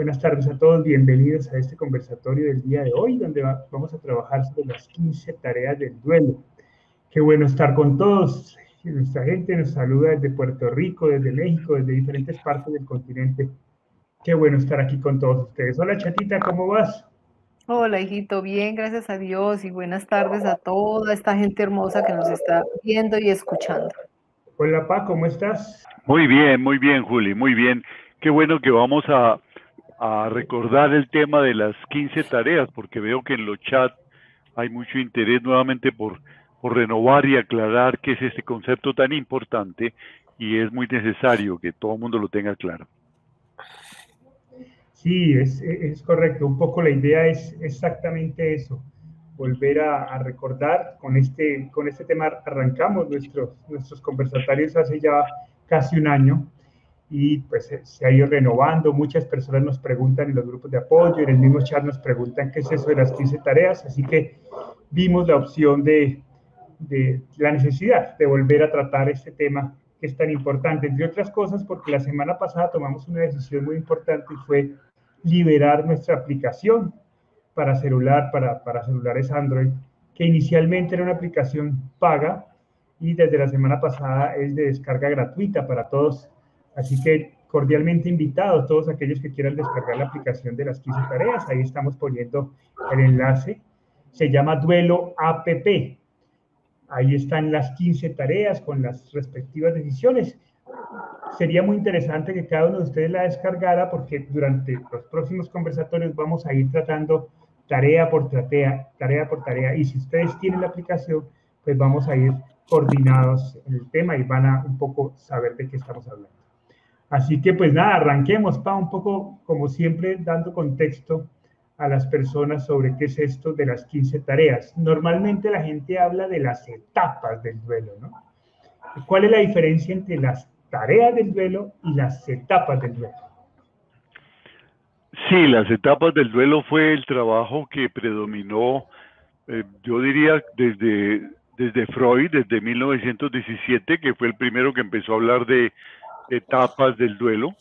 Buenas tardes a todos, bienvenidos a este conversatorio del día de hoy, donde vamos a trabajar sobre las 15 tareas del duelo. Qué bueno estar con todos. Nuestra gente nos saluda desde Puerto Rico, desde México, desde diferentes partes del continente. Qué bueno estar aquí con todos ustedes. Hola chatita, ¿cómo vas? Hola, hijito, bien, gracias a Dios y buenas tardes a toda esta gente hermosa que nos está viendo y escuchando. Hola, Pa, ¿cómo estás? Muy bien, muy bien, Juli, muy bien. Qué bueno que vamos a, a recordar el tema de las 15 tareas, porque veo que en los chats hay mucho interés nuevamente por, por renovar y aclarar qué es este concepto tan importante y es muy necesario que todo el mundo lo tenga claro. Sí, es, es, correcto. Un poco la idea es exactamente eso, volver a, recordar. Con este, con este tema arrancamos nuestros, nuestros conversatorios hace ya casi un año y pues se ha ido renovando. Muchas personas nos preguntan en los grupos de apoyo, en el mismo chat nos preguntan qué es eso de las 15 tareas, así que vimos la opción de, de la necesidad de volver a tratar este tema que es tan importante, entre otras cosas porque la semana pasada tomamos una decisión muy importante y fue liberar nuestra aplicación para celular, para, para celulares Android, que inicialmente era una aplicación paga y desde la semana pasada es de descarga gratuita para todos. Así que cordialmente invitados todos aquellos que quieran descargar la aplicación de las 15 tareas. Ahí estamos poniendo el enlace. Se llama Duelo APP. Ahí están las 15 tareas con las respectivas decisiones sería muy interesante que cada uno de ustedes la descargara porque durante los próximos conversatorios vamos a ir tratando tarea por tarea, tarea por tarea. Y si ustedes tienen la aplicación, pues vamos a ir coordinados en el tema y van a un poco saber de qué estamos hablando. Así que pues nada, arranquemos, pa, un poco como siempre dando contexto a las personas sobre qué es esto de las 15 tareas. Normalmente la gente habla de las etapas del duelo, ¿no? ¿Cuál es la diferencia entre las tareas del duelo y las etapas del duelo. Sí, las etapas del duelo fue el trabajo que predominó, eh, yo diría, desde, desde Freud, desde 1917, que fue el primero que empezó a hablar de etapas del duelo,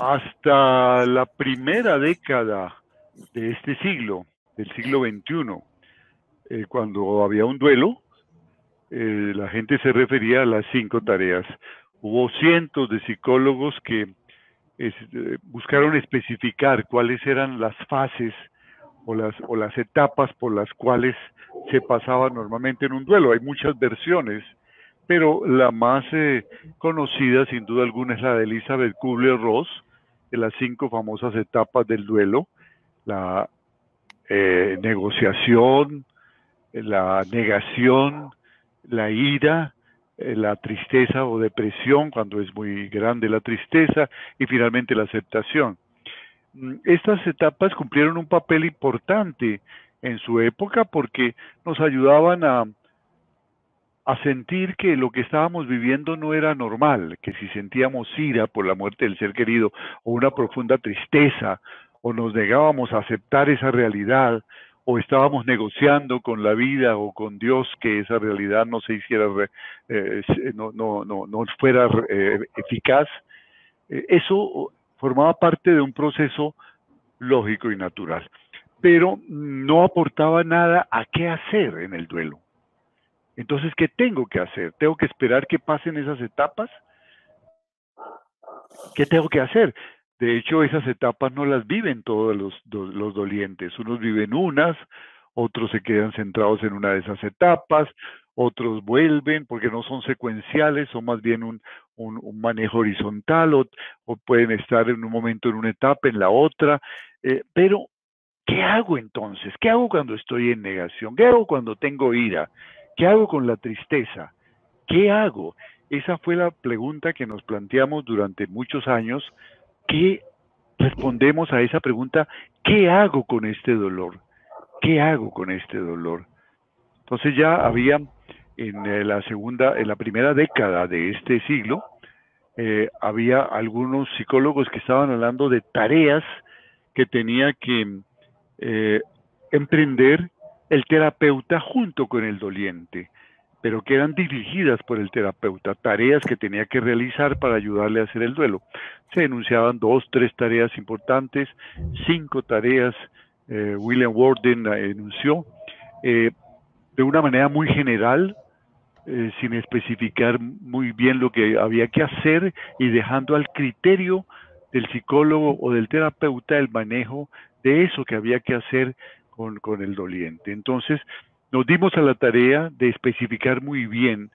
hasta la primera década de este siglo, del siglo XXI, eh, cuando había un duelo, eh, la gente se refería a las cinco tareas hubo cientos de psicólogos que eh, buscaron especificar cuáles eran las fases o las, o las etapas por las cuales se pasaba normalmente en un duelo. Hay muchas versiones, pero la más eh, conocida sin duda alguna es la de Elizabeth Kubler-Ross, de las cinco famosas etapas del duelo, la eh, negociación, la negación, la ira, eh, la tristeza o depresión, cuando es muy grande la tristeza, y finalmente la aceptación. Mm, estas etapas cumplieron un papel importante en su época porque nos ayudaban a, a sentir que lo que estábamos viviendo no era normal, que si sentíamos ira por la muerte del ser querido o una profunda tristeza o nos negábamos a aceptar esa realidad o estábamos negociando con la vida o con Dios que esa realidad no se hiciera, eh, no, no, no, no, fuera eh, eficaz, eh, eso formaba parte de un proceso lógico y natural, pero no aportaba nada a qué hacer en el duelo. Entonces, ¿qué tengo que hacer? ¿Tengo que esperar que pasen esas etapas? ¿Qué tengo que hacer? De hecho, esas etapas no las viven todos los, dolientes. Unos viven unas, otros se quedan centrados en una de esas etapas, otros vuelven porque no son secuenciales, son más bien un, un, manejo horizontal o, pueden estar en un momento en una etapa, en la otra. Eh, pero, ¿qué hago entonces? ¿Qué hago cuando estoy en negación? ¿Qué hago cuando tengo ira? ¿Qué hago con la tristeza? ¿Qué hago? Esa fue la pregunta que nos planteamos durante muchos años ¿qué respondemos a esa pregunta? ¿Qué hago con este dolor? ¿Qué hago con este dolor? Entonces ya había en eh, la segunda, en la primera década de este siglo, eh, había algunos psicólogos que estaban hablando de tareas que tenía que eh, emprender el terapeuta junto con el doliente. pero que eran dirigidas por el terapeuta, tareas que tenía que realizar para ayudarle a hacer el duelo. Se enunciaban dos, tres tareas importantes, cinco tareas, eh, William Warden enunció, eh, de una manera muy general, eh, sin especificar muy bien lo que había que hacer y dejando al criterio del psicólogo o del terapeuta el manejo de eso que había que hacer con, con el doliente. Entonces, nos dimos a la tarea de especificar muy bien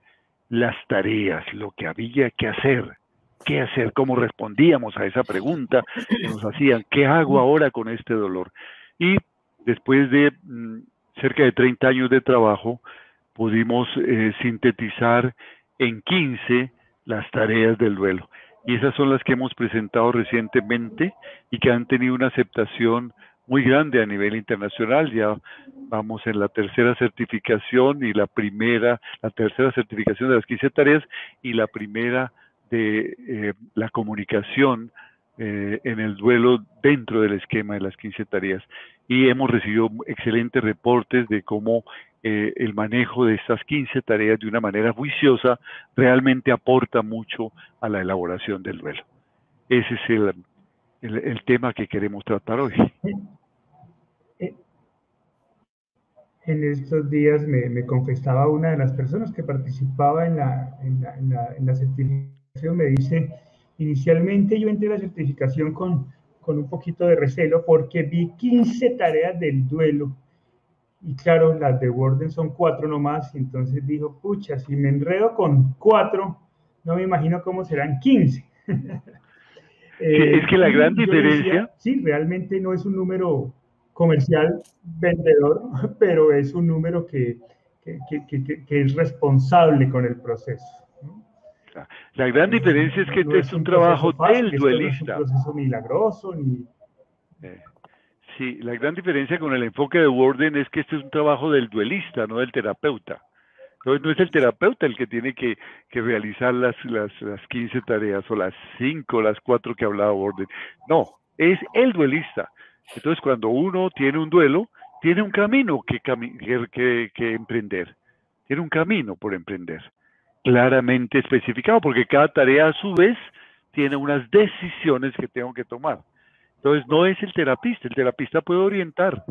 las tareas, lo que había que hacer, qué hacer, cómo respondíamos a esa pregunta que nos hacían, qué hago ahora con este dolor. Y después de mm, cerca de 30 años de trabajo, pudimos eh, sintetizar en 15 las tareas del duelo. Y esas son las que hemos presentado recientemente y que han tenido una aceptación muy grande a nivel internacional. Ya vamos en la tercera certificación y la primera, la tercera certificación de las 15 tareas y la primera de eh, la comunicación eh, en el duelo dentro del esquema de las 15 tareas. Y hemos recibido excelentes reportes de cómo eh, el manejo de estas 15 tareas de una manera juiciosa realmente aporta mucho a la elaboración del duelo. Ese es el, el, tema que queremos tratar hoy. En estos días me, me, confesaba una de las personas que participaba en la, en la, certificación, me dice, inicialmente yo entré a la certificación con, con un poquito de recelo porque vi 15 tareas del duelo y claro, las de Warden son cuatro nomás, y entonces dijo, pucha, si me enredo con cuatro, no me imagino cómo serán 15. es que la gran diferencia... sí, realmente no es un número comercial vendedor, pero es un número que, que, que, que es responsable con el proceso. La gran diferencia es que este es un, trabajo del duelista. No es un proceso milagroso ni... Eh, sí, la gran diferencia con el enfoque de Warden es que este es un trabajo del duelista, no del terapeuta. Entonces no es el terapeuta el que tiene que, que realizar las, las, las 15 tareas o las 5 o las 4 que hablaba Warden. No, es el duelista. Entonces cuando uno tiene un duelo, tiene un camino que, que, que emprender. Tiene un camino por emprender claramente especificado, porque cada tarea a su vez tiene unas decisiones que tengo que tomar. Entonces no es el terapista, el terapista puede orientar,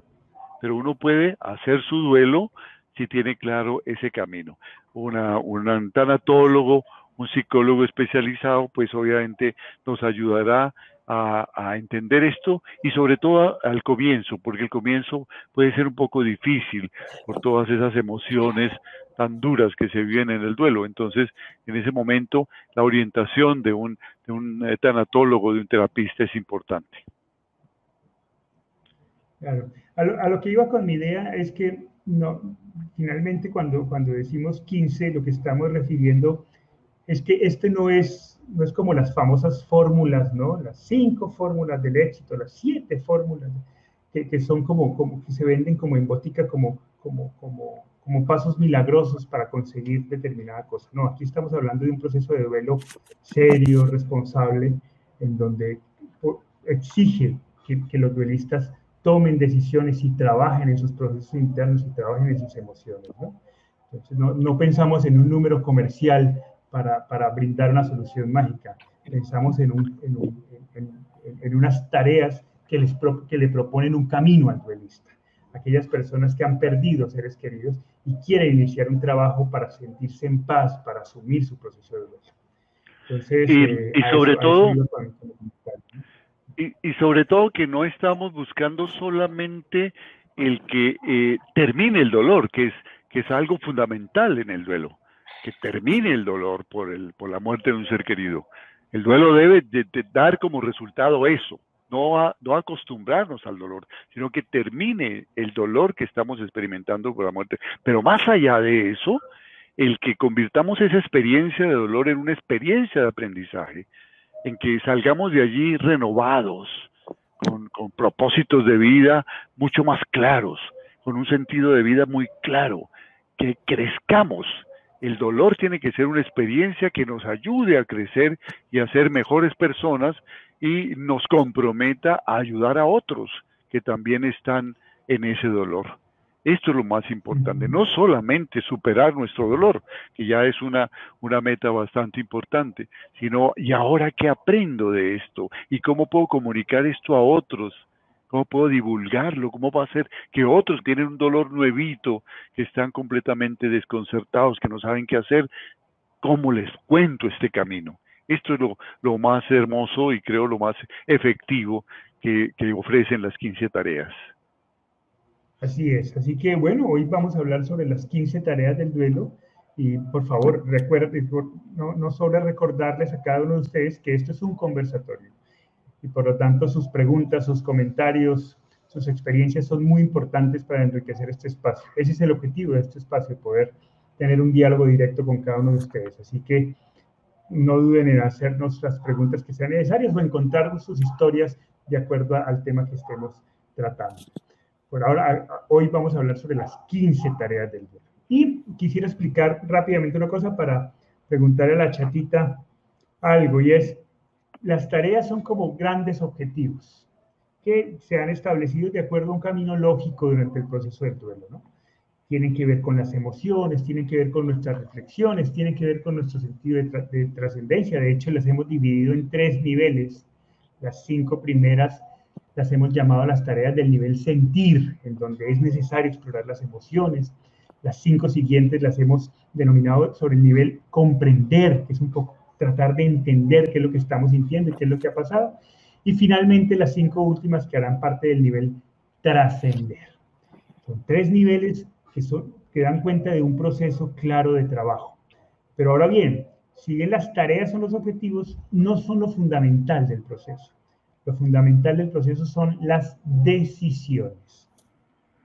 pero uno puede hacer su duelo si tiene claro ese camino. Una, un tanatólogo, un psicólogo especializado, pues obviamente nos ayudará a, a, entender esto y sobre todo al comienzo, porque el comienzo puede ser un poco difícil por todas esas emociones tan duras que se viven en el duelo. Entonces, en ese momento, la orientación de un, de un eh, tanatólogo, de un terapista es importante. Claro. A lo, a lo, que iba con mi idea es que no, finalmente cuando, cuando decimos 15, lo que estamos refiriendo es que este no es, no es como las famosas fórmulas, ¿no? Las cinco fórmulas del éxito, las siete fórmulas que, que son como, como, que se venden como en botica, como, como, como como pasos milagrosos para conseguir determinada cosa. No, aquí estamos hablando de un proceso de duelo serio, responsable, en donde exige que, los duelistas tomen decisiones y trabajen en sus procesos internos y trabajen en sus emociones. ¿no? Entonces, no, no, pensamos en un número comercial para, para brindar una solución mágica. Pensamos en, un, en, un, en, en unas tareas que, les que le proponen un camino al duelista aquellas personas que han perdido seres queridos y quieren iniciar un trabajo para sentirse en paz, para asumir su proceso de duelo. Entonces, y, eh, sobre todo, y, sobre todo que no estamos buscando solamente el que eh, termine el dolor, que es, que es algo fundamental en el duelo, que termine el dolor por, el, por la muerte de un ser querido. El duelo debe de dar como resultado eso, no, no acostumbrarnos al dolor, sino que termine el dolor que estamos experimentando por la muerte. Pero más allá de eso, el que convirtamos esa experiencia de dolor en una experiencia de aprendizaje, en que salgamos de allí renovados, con, propósitos de vida mucho más claros, con un sentido de vida muy claro, que crezcamos. El dolor tiene que ser una experiencia que nos ayude a crecer y a ser mejores personas y nos comprometa a ayudar a otros que también están en ese dolor. Esto es lo más importante, no solamente superar nuestro dolor, que ya es una, una meta bastante importante, sino, ¿y ahora qué aprendo de esto? ¿Y cómo puedo comunicar esto a otros? ¿Cómo puedo divulgarlo? ¿Cómo va a ser que otros tienen un dolor nuevito, que están completamente desconcertados, que no saben qué hacer? ¿Cómo les cuento este camino? Esto es lo, lo más hermoso y creo lo más efectivo que, que ofrecen las 15 tareas. Así es, así que bueno, hoy vamos a hablar sobre las 15 tareas del duelo y por favor recuerden, no, no sobra recordarles a cada uno de ustedes que esto es un conversatorio y por lo tanto sus preguntas, sus comentarios, sus experiencias son muy importantes para enriquecer este espacio. Ese es el objetivo de este espacio, poder tener un diálogo directo con cada uno de ustedes. Así que no duden en hacernos las preguntas que sean necesarias o encontrar sus historias de acuerdo al tema que estemos tratando. Por ahora, hoy vamos a hablar sobre las 15 tareas del duelo. Y quisiera explicar rápidamente una cosa para preguntarle a la chatita algo, y es, las tareas son como grandes objetivos que se han establecido de acuerdo a un camino lógico durante el proceso del duelo, ¿no? Tienen que ver con las emociones, tienen que ver con nuestras reflexiones, tienen que ver con nuestro sentido de, de trascendencia. De hecho, las hemos dividido en tres niveles. Las cinco primeras las hemos llamado las tareas del nivel sentir, en donde es necesario explorar las emociones. Las cinco siguientes las hemos denominado sobre el nivel comprender, que es un poco tratar de entender qué es lo que estamos sintiendo y qué es lo que ha pasado. Y finalmente las cinco últimas que harán parte del nivel trascender. Son tres niveles que, son, que dan cuenta de un proceso claro de trabajo. Pero ahora bien, si bien las tareas son los objetivos, no son lo fundamental del proceso. Lo fundamental del proceso son las decisiones.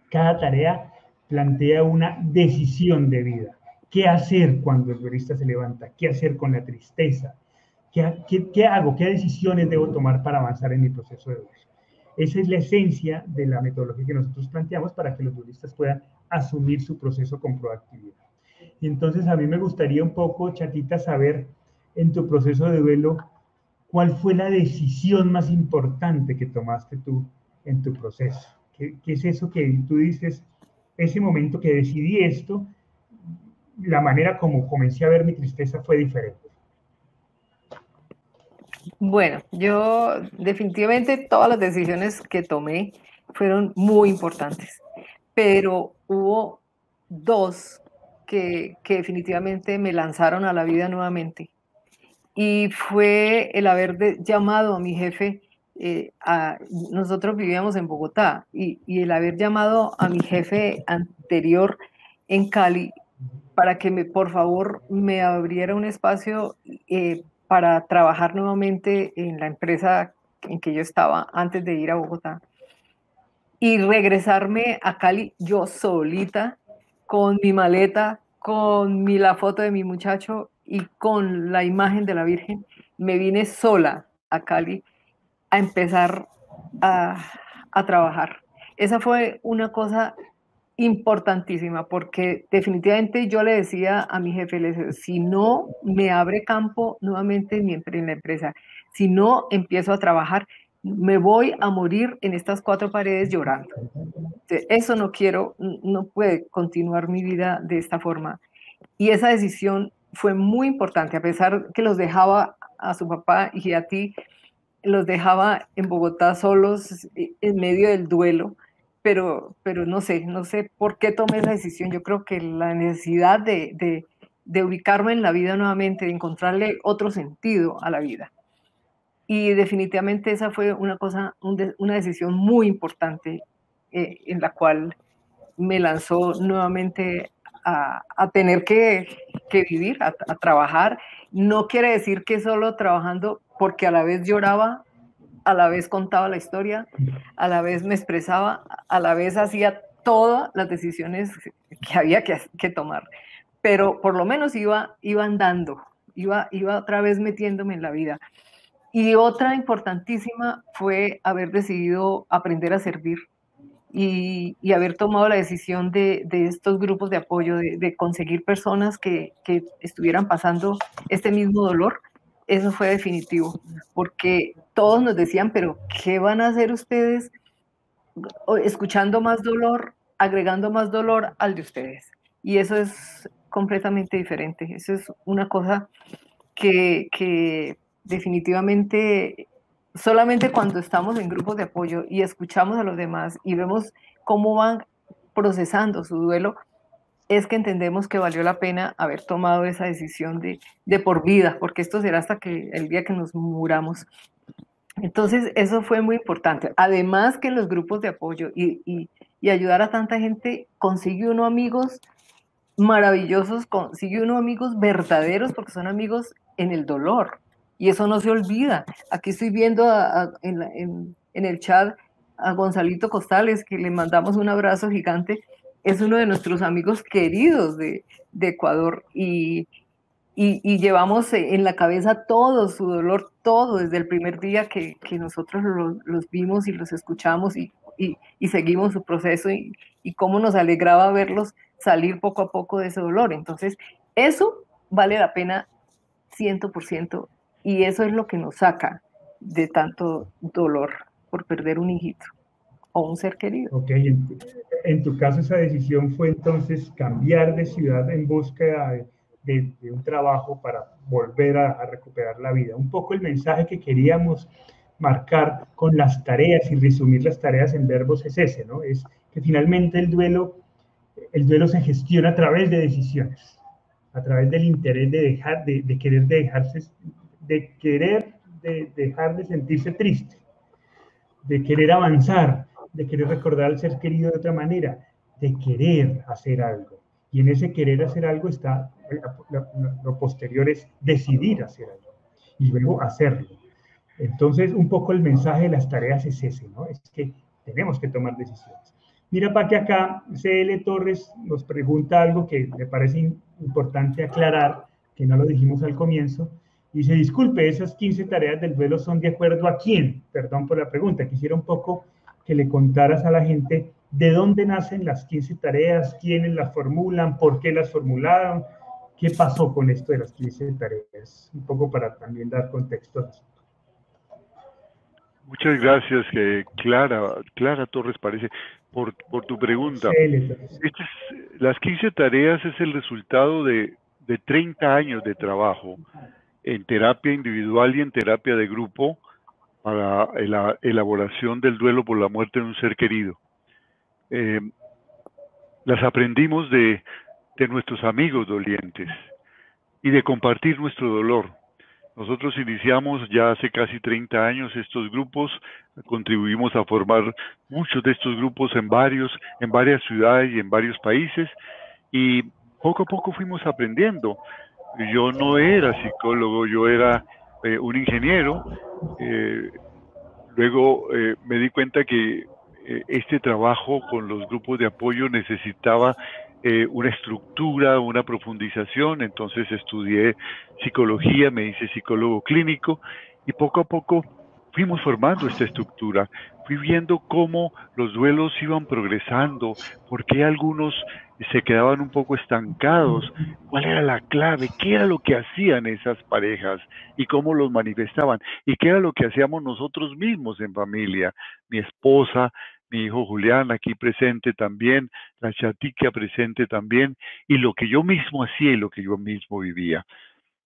Cada tarea plantea una decisión de vida. ¿Qué hacer cuando el duelista se levanta? ¿Qué hacer con la tristeza? ¿Qué, hago? ¿Qué decisiones debo tomar para avanzar en mi proceso de duelo? Esa es la esencia de la metodología que nosotros planteamos para que los duelistas puedan asumir su proceso con proactividad. Y entonces a mí me gustaría un poco, Chatita, saber en tu proceso de duelo, ¿Cuál fue la decisión más importante que tomaste tú en tu proceso? ¿Qué, es eso que tú dices, ese momento que decidí esto, la manera como comencé a ver mi tristeza fue diferente? Bueno, yo definitivamente todas las decisiones que tomé fueron muy importantes, pero hubo dos que, definitivamente me lanzaron a la vida nuevamente y fue el haber llamado a mi jefe, eh, a, nosotros vivíamos en Bogotá, y, el haber llamado a mi jefe anterior en Cali para que me, por favor me abriera un espacio eh, para trabajar nuevamente en la empresa en que yo estaba antes de ir a Bogotá y regresarme a Cali yo solita con mi maleta, con mi, la foto de mi muchacho y con la imagen de la Virgen me vine sola a Cali a empezar a, trabajar. Esa fue una cosa importantísima porque definitivamente yo le decía a mi jefe, le si no me abre campo nuevamente en la empresa, si no empiezo a trabajar, me voy a morir en estas cuatro paredes llorando. Eso no quiero, no puede continuar mi vida de esta forma. Y esa decisión fue muy importante, a pesar que los dejaba a su papá y a ti, los dejaba en Bogotá solos en medio del duelo, pero, pero no sé, no sé por qué tomé esa decisión. Yo creo que la necesidad de, de, ubicarme en la vida nuevamente, de encontrarle otro sentido a la vida. Y definitivamente esa fue una cosa, una decisión muy importante eh, en la cual me lanzó nuevamente a, tener que, vivir, a, trabajar. No quiere decir que solo trabajando, porque a la vez lloraba, a la vez contaba la historia, a la vez me expresaba, a la vez hacía todas las decisiones que había que, tomar. Pero por lo menos iba, iba andando, iba, iba otra vez metiéndome en la vida. Y otra importantísima fue haber decidido aprender a servir y, haber tomado la decisión de, estos grupos de apoyo, de, conseguir personas que, estuvieran pasando este mismo dolor, eso fue definitivo, porque todos nos decían, pero ¿qué van a hacer ustedes escuchando más dolor agregando más dolor al de ustedes. Y eso es completamente diferente. Eso es una cosa que, definitivamente solamente cuando estamos en grupos de apoyo y escuchamos a los demás y vemos cómo van procesando su duelo, es que entendemos que valió la pena haber tomado esa decisión de, por vida, porque esto será hasta que el día que nos muramos. Entonces, eso fue muy importante. Además que los grupos de apoyo y, y ayudar a tanta gente, consigue uno amigos maravillosos, consigue uno amigos verdaderos, porque son amigos en el dolor. Y eso no se olvida. Aquí estoy viendo en, en, en el chat a Gonzalito Costales, que le mandamos un abrazo gigante. Es uno de nuestros amigos queridos de, de Ecuador y, y, y, llevamos en la cabeza todo su dolor, todo desde el primer día que, que nosotros los, los, vimos y los escuchamos y, y seguimos su proceso y, cómo nos alegraba verlos salir poco a poco de ese dolor. Entonces, eso vale la pena 100% y eso es lo que nos saca de tanto dolor por perder un hijito o un ser querido. Ok, en tu, caso esa decisión fue entonces cambiar de ciudad en búsqueda de, un trabajo para volver a, recuperar la vida. Un poco el mensaje que queríamos marcar con las tareas y resumir las tareas en verbos es ese, ¿no? Es que finalmente el duelo, el duelo se gestiona a través de decisiones, a través del interés de dejar, de, querer de dejarse, de querer de dejar de sentirse triste, de querer avanzar, de querer recordar al ser querido de otra manera, de querer hacer algo. Y en ese querer hacer algo está, lo, posterior es decidir hacer algo y luego hacerlo. Entonces, un poco el mensaje de las tareas es ese, ¿no? Es que tenemos que tomar decisiones. Mira, para que acá CL Torres nos pregunta algo que me parece importante aclarar, que no lo dijimos al comienzo. Dice, disculpe, esas 15 tareas del duelo son de acuerdo a quién? Perdón por la pregunta. Quisiera un poco que le contaras a la gente de dónde nacen las 15 tareas, quiénes las formulan, por qué las formularon, qué pasó con esto de las 15 tareas. Un poco para también dar contexto. Muchas gracias, eh, Clara, Clara Torres parece, por, por tu pregunta. Estas, las 15 tareas es el resultado de, de 30 años de trabajo en terapia individual y en terapia de grupo para la elaboración del duelo por la muerte de un ser querido. Eh, las aprendimos de, de nuestros amigos dolientes y de compartir nuestro dolor. Nosotros iniciamos ya hace casi 30 años estos grupos, contribuimos a formar muchos de estos grupos en varios, en varias ciudades y en varios países y poco a poco fuimos aprendiendo. Yo no era psicólogo, yo era eh, un ingeniero. Eh, luego eh, me di cuenta que eh, este trabajo con los grupos de apoyo necesitaba una estructura, una profundización, entonces estudié psicología, me hice psicólogo clínico y poco a poco fuimos formando esta estructura, fui viendo cómo los duelos iban progresando, por qué algunos se quedaban un poco estancados, cuál era la clave, qué era lo que hacían esas parejas y cómo los manifestaban y qué era lo que hacíamos nosotros mismos en familia, mi esposa, mi hijo Julián aquí presente también, la chatica presente también, y lo que yo mismo hacía y lo que yo mismo vivía.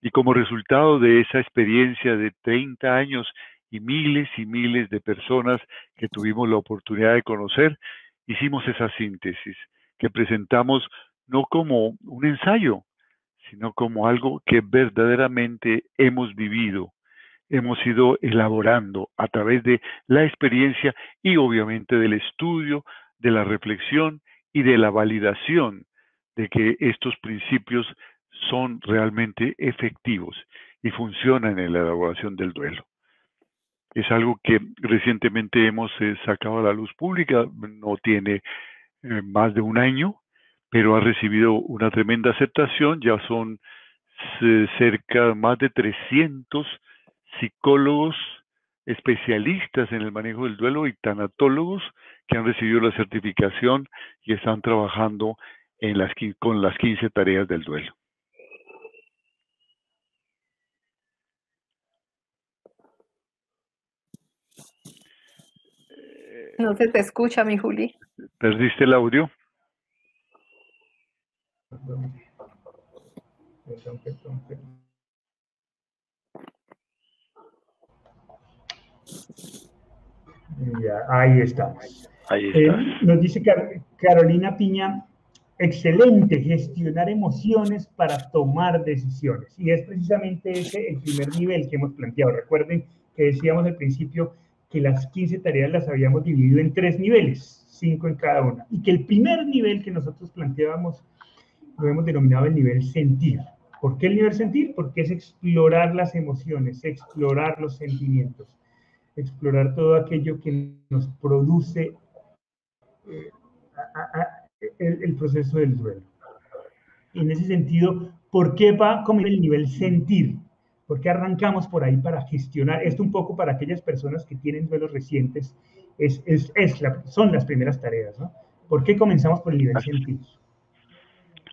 Y como resultado de esa experiencia de 30 años y miles y miles de personas que tuvimos la oportunidad de conocer, hicimos esa síntesis que presentamos no como un ensayo, sino como algo que verdaderamente hemos vivido hemos ido elaborando a través de la experiencia y obviamente del estudio, de la reflexión y de la validación de que estos principios son realmente efectivos y funcionan en la elaboración del duelo. Es algo que recientemente hemos eh, sacado a la luz pública, no tiene eh, más de un año, pero ha recibido una tremenda aceptación, ya son cerca más de 300 psicólogos especialistas en el manejo del duelo y tanatólogos que han recibido la certificación y están trabajando en las, con las 15 tareas del duelo. No se te escucha, mi Juli. ¿Perdiste el audio? ahí está. Eh, nos dice Carolina Piña, excelente gestionar emociones para tomar decisiones. Y es precisamente ese el primer nivel que hemos planteado. Recuerden que decíamos al principio que las 15 tareas las habíamos dividido en tres niveles, cinco en cada una. Y que el primer nivel que nosotros planteábamos lo hemos denominado el nivel sentir. ¿Por qué el nivel sentir? Porque es explorar las emociones, explorar los sentimientos, explorar todo aquello que nos produce eh, el, proceso del duelo. En ese sentido, ¿por qué va como el nivel sentir? ¿Por qué arrancamos por ahí para gestionar? Esto un poco para aquellas personas que tienen duelos recientes, es, es, es son las primeras tareas, ¿no? ¿Por qué comenzamos por el nivel sentir?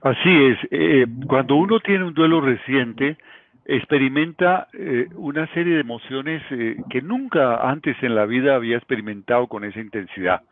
Así es, eh, cuando uno tiene un duelo reciente, experimenta eh, una serie de emociones eh, que nunca antes en la vida había experimentado con esa intensidad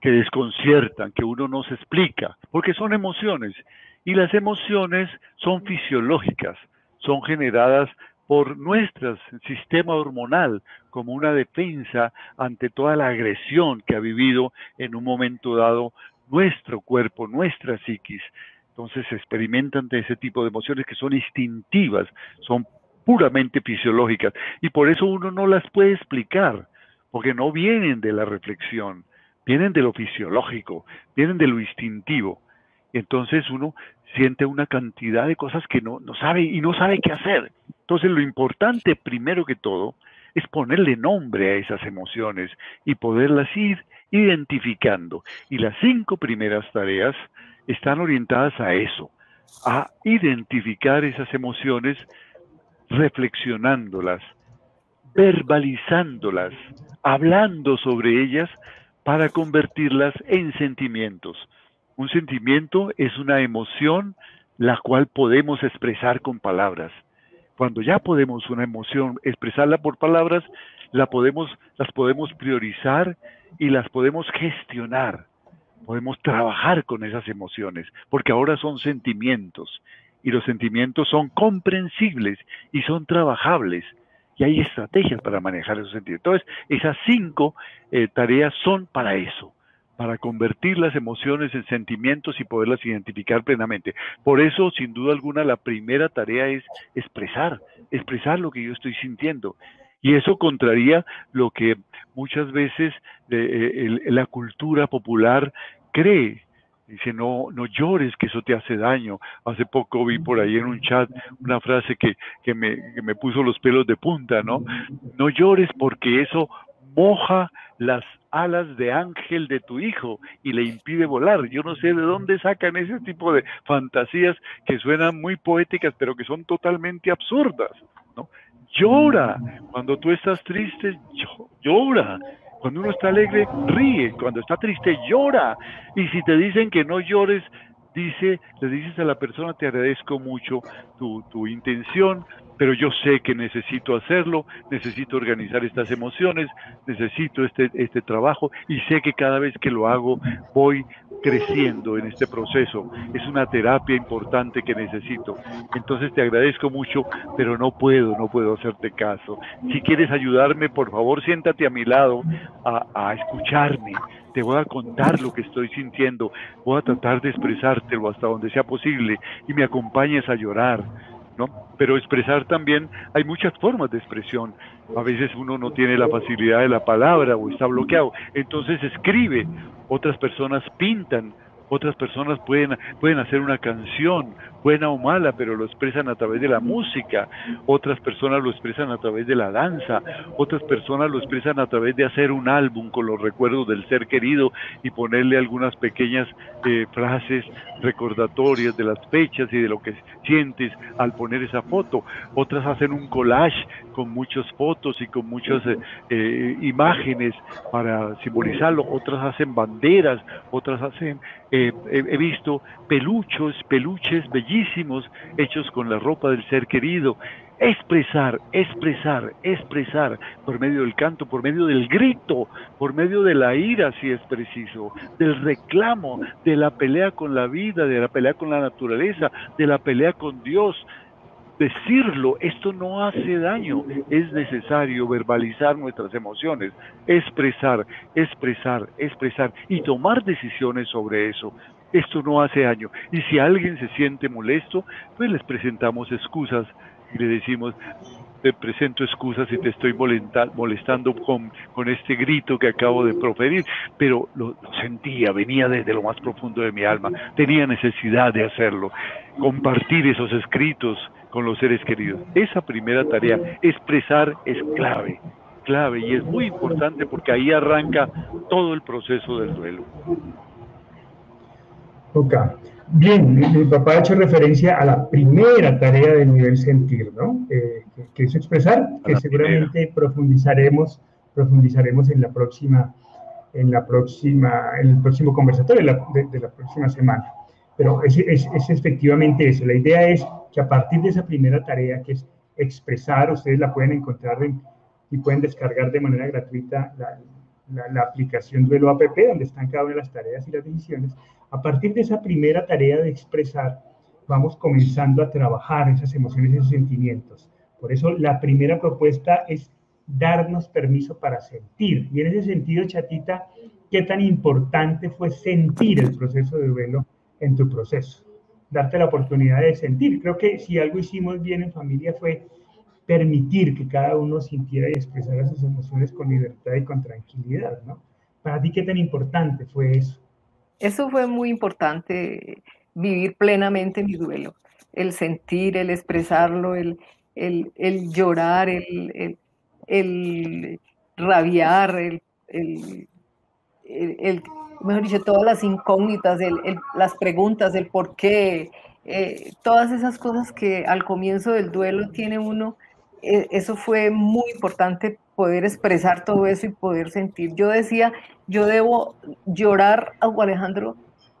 que desconciertan, que uno no se explica, porque son emociones. Y las emociones son fisiológicas, son generadas por nuestro sistema hormonal como una defensa ante toda la agresión que ha vivido en un momento dado nuestro cuerpo, nuestra psiquis. Entonces se experimentan de ese tipo de emociones que son instintivas, son puramente fisiológicas y por eso uno no las puede explicar, porque no vienen de la reflexión vienen de lo fisiológico, vienen de lo instintivo. Entonces uno siente una cantidad de cosas que no, no sabe y no sabe qué hacer. Entonces lo importante, primero que todo, es ponerle nombre a esas emociones y poderlas ir identificando. Y las cinco primeras tareas están orientadas a eso, a identificar esas emociones, reflexionándolas, verbalizándolas, hablando sobre ellas para convertirlas en sentimientos. Un sentimiento es una emoción la cual podemos expresar con palabras. Cuando ya podemos una emoción expresarla por palabras, la podemos, las podemos priorizar y las podemos gestionar. Podemos trabajar con esas emociones, porque ahora son sentimientos y los sentimientos son comprensibles y son trabajables y hay estrategias para manejar esos sentidos. Entonces, esas cinco eh, tareas son para eso, para convertir las emociones en sentimientos y poderlas identificar plenamente. Por eso, sin duda alguna, la primera tarea es expresar, expresar lo que yo estoy sintiendo. Y eso contraría lo que muchas veces eh, la cultura popular cree Dice, no, no llores, que eso te hace daño. Hace poco vi por ahí en un chat una frase que, que, me, que me puso los pelos de punta, ¿no? No llores porque eso moja las alas de ángel de tu hijo y le impide volar. Yo no sé de dónde sacan ese tipo de fantasías que suenan muy poéticas, pero que son totalmente absurdas, ¿no? Llora. Cuando tú estás triste, llora. Cuando uno está alegre, ríe. Cuando está triste, llora. Y si te dicen que no llores, dice, le dices a la persona, te agradezco mucho tu, tu intención, pero yo sé que necesito hacerlo, necesito organizar estas emociones, necesito este, este trabajo y sé que cada vez que lo hago voy creciendo en este proceso. Es una terapia importante que necesito. Entonces te agradezco mucho, pero no puedo, no puedo hacerte caso. Si quieres ayudarme, por favor, siéntate a mi lado a, a escucharme. Te voy a contar lo que estoy sintiendo, voy a tratar de expresártelo hasta donde sea posible y me acompañes a llorar pero expresar también, hay muchas formas de expresión. A veces uno no tiene la facilidad de la palabra o está bloqueado, entonces escribe, otras personas pintan, otras personas pueden, pueden hacer una canción, buena o mala, pero lo expresan a través de la música, otras personas lo expresan a través de la danza, otras personas lo expresan a través de hacer un álbum con los recuerdos del ser querido y ponerle algunas pequeñas eh, frases recordatorias de las fechas y de lo que sientes al poner esa foto. Otras hacen un collage con muchas fotos y con muchas eh, eh, imágenes para simbolizarlo, otras hacen banderas, otras hacen eh, he visto peluchos, peluches bellísimos hechos con la ropa del ser querido. Expresar, expresar, expresar por medio del canto, por medio del grito, por medio de la ira, si es preciso, del reclamo, de la pelea con la vida, de la pelea con la naturaleza, de la pelea con Dios, decirlo, esto no hace daño, es necesario verbalizar nuestras emociones, expresar, expresar, expresar y tomar decisiones sobre eso. Esto no hace daño. Y si alguien se siente molesto, pues les presentamos excusas y le decimos, te presento excusas si te estoy molestando con, con este grito que acabo de proferir, pero lo, sentía, venía desde lo más profundo de mi alma, tenía necesidad de hacerlo, compartir esos escritos, con los seres queridos. Esa primera tarea, expresar, es clave, clave y es muy importante porque ahí arranca todo el proceso del duelo. Ok. Bien, mi, papá ha hecho referencia a la primera tarea del nivel sentir, ¿no? Eh, que, es expresar, que seguramente profundizaremos, profundizaremos en la próxima, en la próxima, en el próximo conversatorio de la próxima semana. Pero es, es, efectivamente eso. La idea es que a partir de esa primera tarea, que es expresar, ustedes la pueden encontrar y pueden descargar de manera gratuita la, la, aplicación Duelo App, donde están cada una de las tareas y las decisiones. A partir de esa primera tarea de expresar, vamos comenzando a trabajar esas emociones y esos sentimientos. Por eso la primera propuesta es darnos permiso para sentir. Y en ese sentido, chatita, ¿qué tan importante fue sentir el proceso de duelo en tu proceso, darte la oportunidad de sentir. Creo que si algo hicimos bien en familia fue permitir que cada uno sintiera y expresara sus emociones con libertad y con tranquilidad, ¿no? Para ti, ¿qué tan importante fue eso? Eso fue muy importante, vivir plenamente mi duelo, el sentir, el expresarlo, el, el, el llorar, el, el, rabiar, el, mejor dicho, todas las incógnitas, las preguntas, el por qué, eh, todas esas cosas que al comienzo del duelo tiene uno, eh, eso fue muy importante poder expresar todo eso y poder sentir. Yo decía, yo debo llorar a Alejandro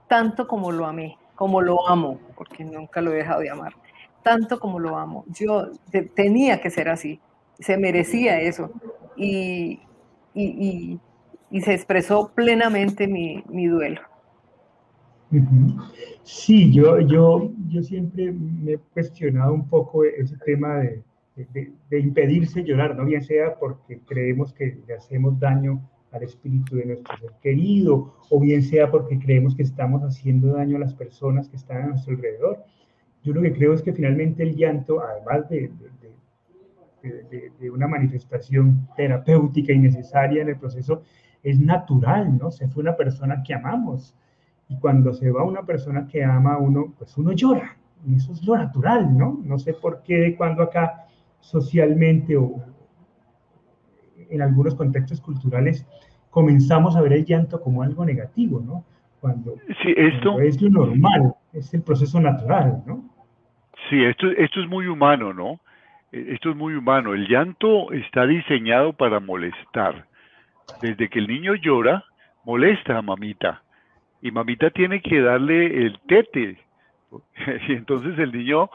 tanto como lo amé, como lo amo, porque nunca lo he dejado de amar, tanto como lo amo. Yo tenía que ser así, se merecía eso. y, y y se expresó plenamente mi, mi duelo. Sí, yo, yo, yo siempre me he cuestionado un poco ese tema de, de, impedirse llorar, ¿no? bien sea porque creemos que le hacemos daño al espíritu de nuestro ser querido, o bien sea porque creemos que estamos haciendo daño a las personas que están a nuestro alrededor. Yo lo que creo es que finalmente el llanto, además de, de una manifestación terapéutica y necesaria en el proceso, es natural, ¿no? Se fue una persona que amamos. Y cuando se va una persona que ama a uno, pues uno llora. Y eso es lo natural, ¿no? No sé por qué de cuando acá socialmente o en algunos contextos culturales comenzamos a ver el llanto como algo negativo, ¿no? Cuando, sí, esto, es lo normal, es el proceso natural, ¿no? Sí, esto, esto es muy humano, ¿no? E, esto es muy humano. El llanto está diseñado para molestar desde que el niño llora, molesta a mamita. Y mamita tiene que darle el tete. Y entonces el niño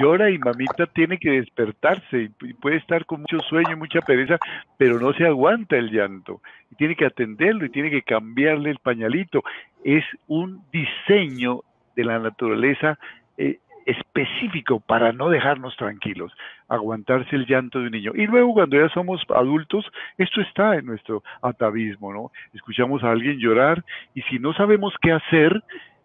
llora y mamita tiene que despertarse y puede estar con mucho sueño y mucha pereza, pero no se aguanta el llanto. Y tiene que atenderlo y tiene que cambiarle el pañalito. Es un diseño de la naturaleza eh, específico para no dejarnos tranquilos, aguantarse el llanto de un niño. Y luego cuando ya somos adultos, esto está en nuestro atavismo, ¿no? Escuchamos a alguien llorar y si no sabemos qué hacer,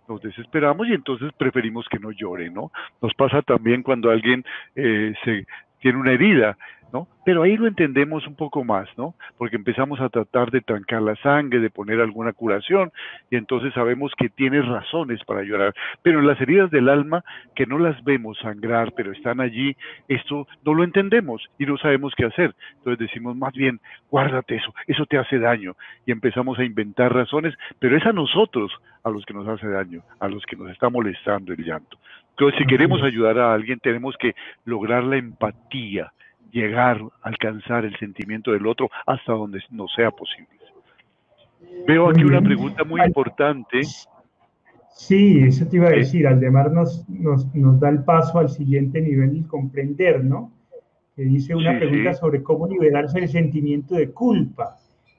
nos desesperamos y entonces preferimos que no llore, ¿no? Nos pasa también cuando alguien eh, se tiene una herida ¿no? Pero ahí lo entendemos un poco más, ¿no? Porque empezamos a tratar de trancar la sangre, de poner alguna curación, y entonces sabemos que tiene razones para llorar. Pero en las heridas del alma, que no las vemos sangrar, pero están allí, esto no lo entendemos y no sabemos qué hacer. Entonces decimos, más bien, guárdate eso, eso te hace daño. Y empezamos a inventar razones, pero es a nosotros a los que nos hace daño, a los que nos está molestando el llanto. Entonces, si queremos ayudar a alguien, tenemos que lograr la empatía llegar, a alcanzar el sentimiento del otro hasta donde no sea posible. Veo aquí una pregunta muy importante. Sí, eso te iba a decir. Aldemar nos, nos, nos da el paso al siguiente nivel, comprender, ¿no? Que dice una pregunta sobre cómo liberarse del sentimiento de culpa.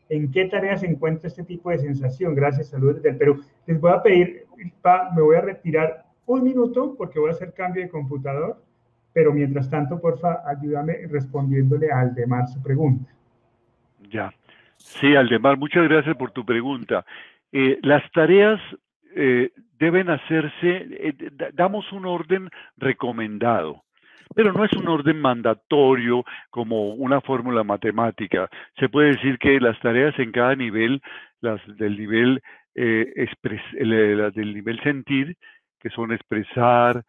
¿En qué tareas se encuentra este tipo de sensación? Gracias, saludos desde el Perú. Les voy a pedir, me voy a retirar un minuto porque voy a hacer cambio de computador, pero mientras tanto, porfa, ayúdame respondiéndole a Aldemar su pregunta. Ya. Sí, Aldemar, muchas gracias por tu pregunta. Eh, las tareas eh, deben hacerse, eh, damos un orden recomendado pero no es un orden mandatorio como una fórmula matemática. Se puede decir que las tareas en cada nivel, las del nivel eh, las del nivel sentir, que son expresar,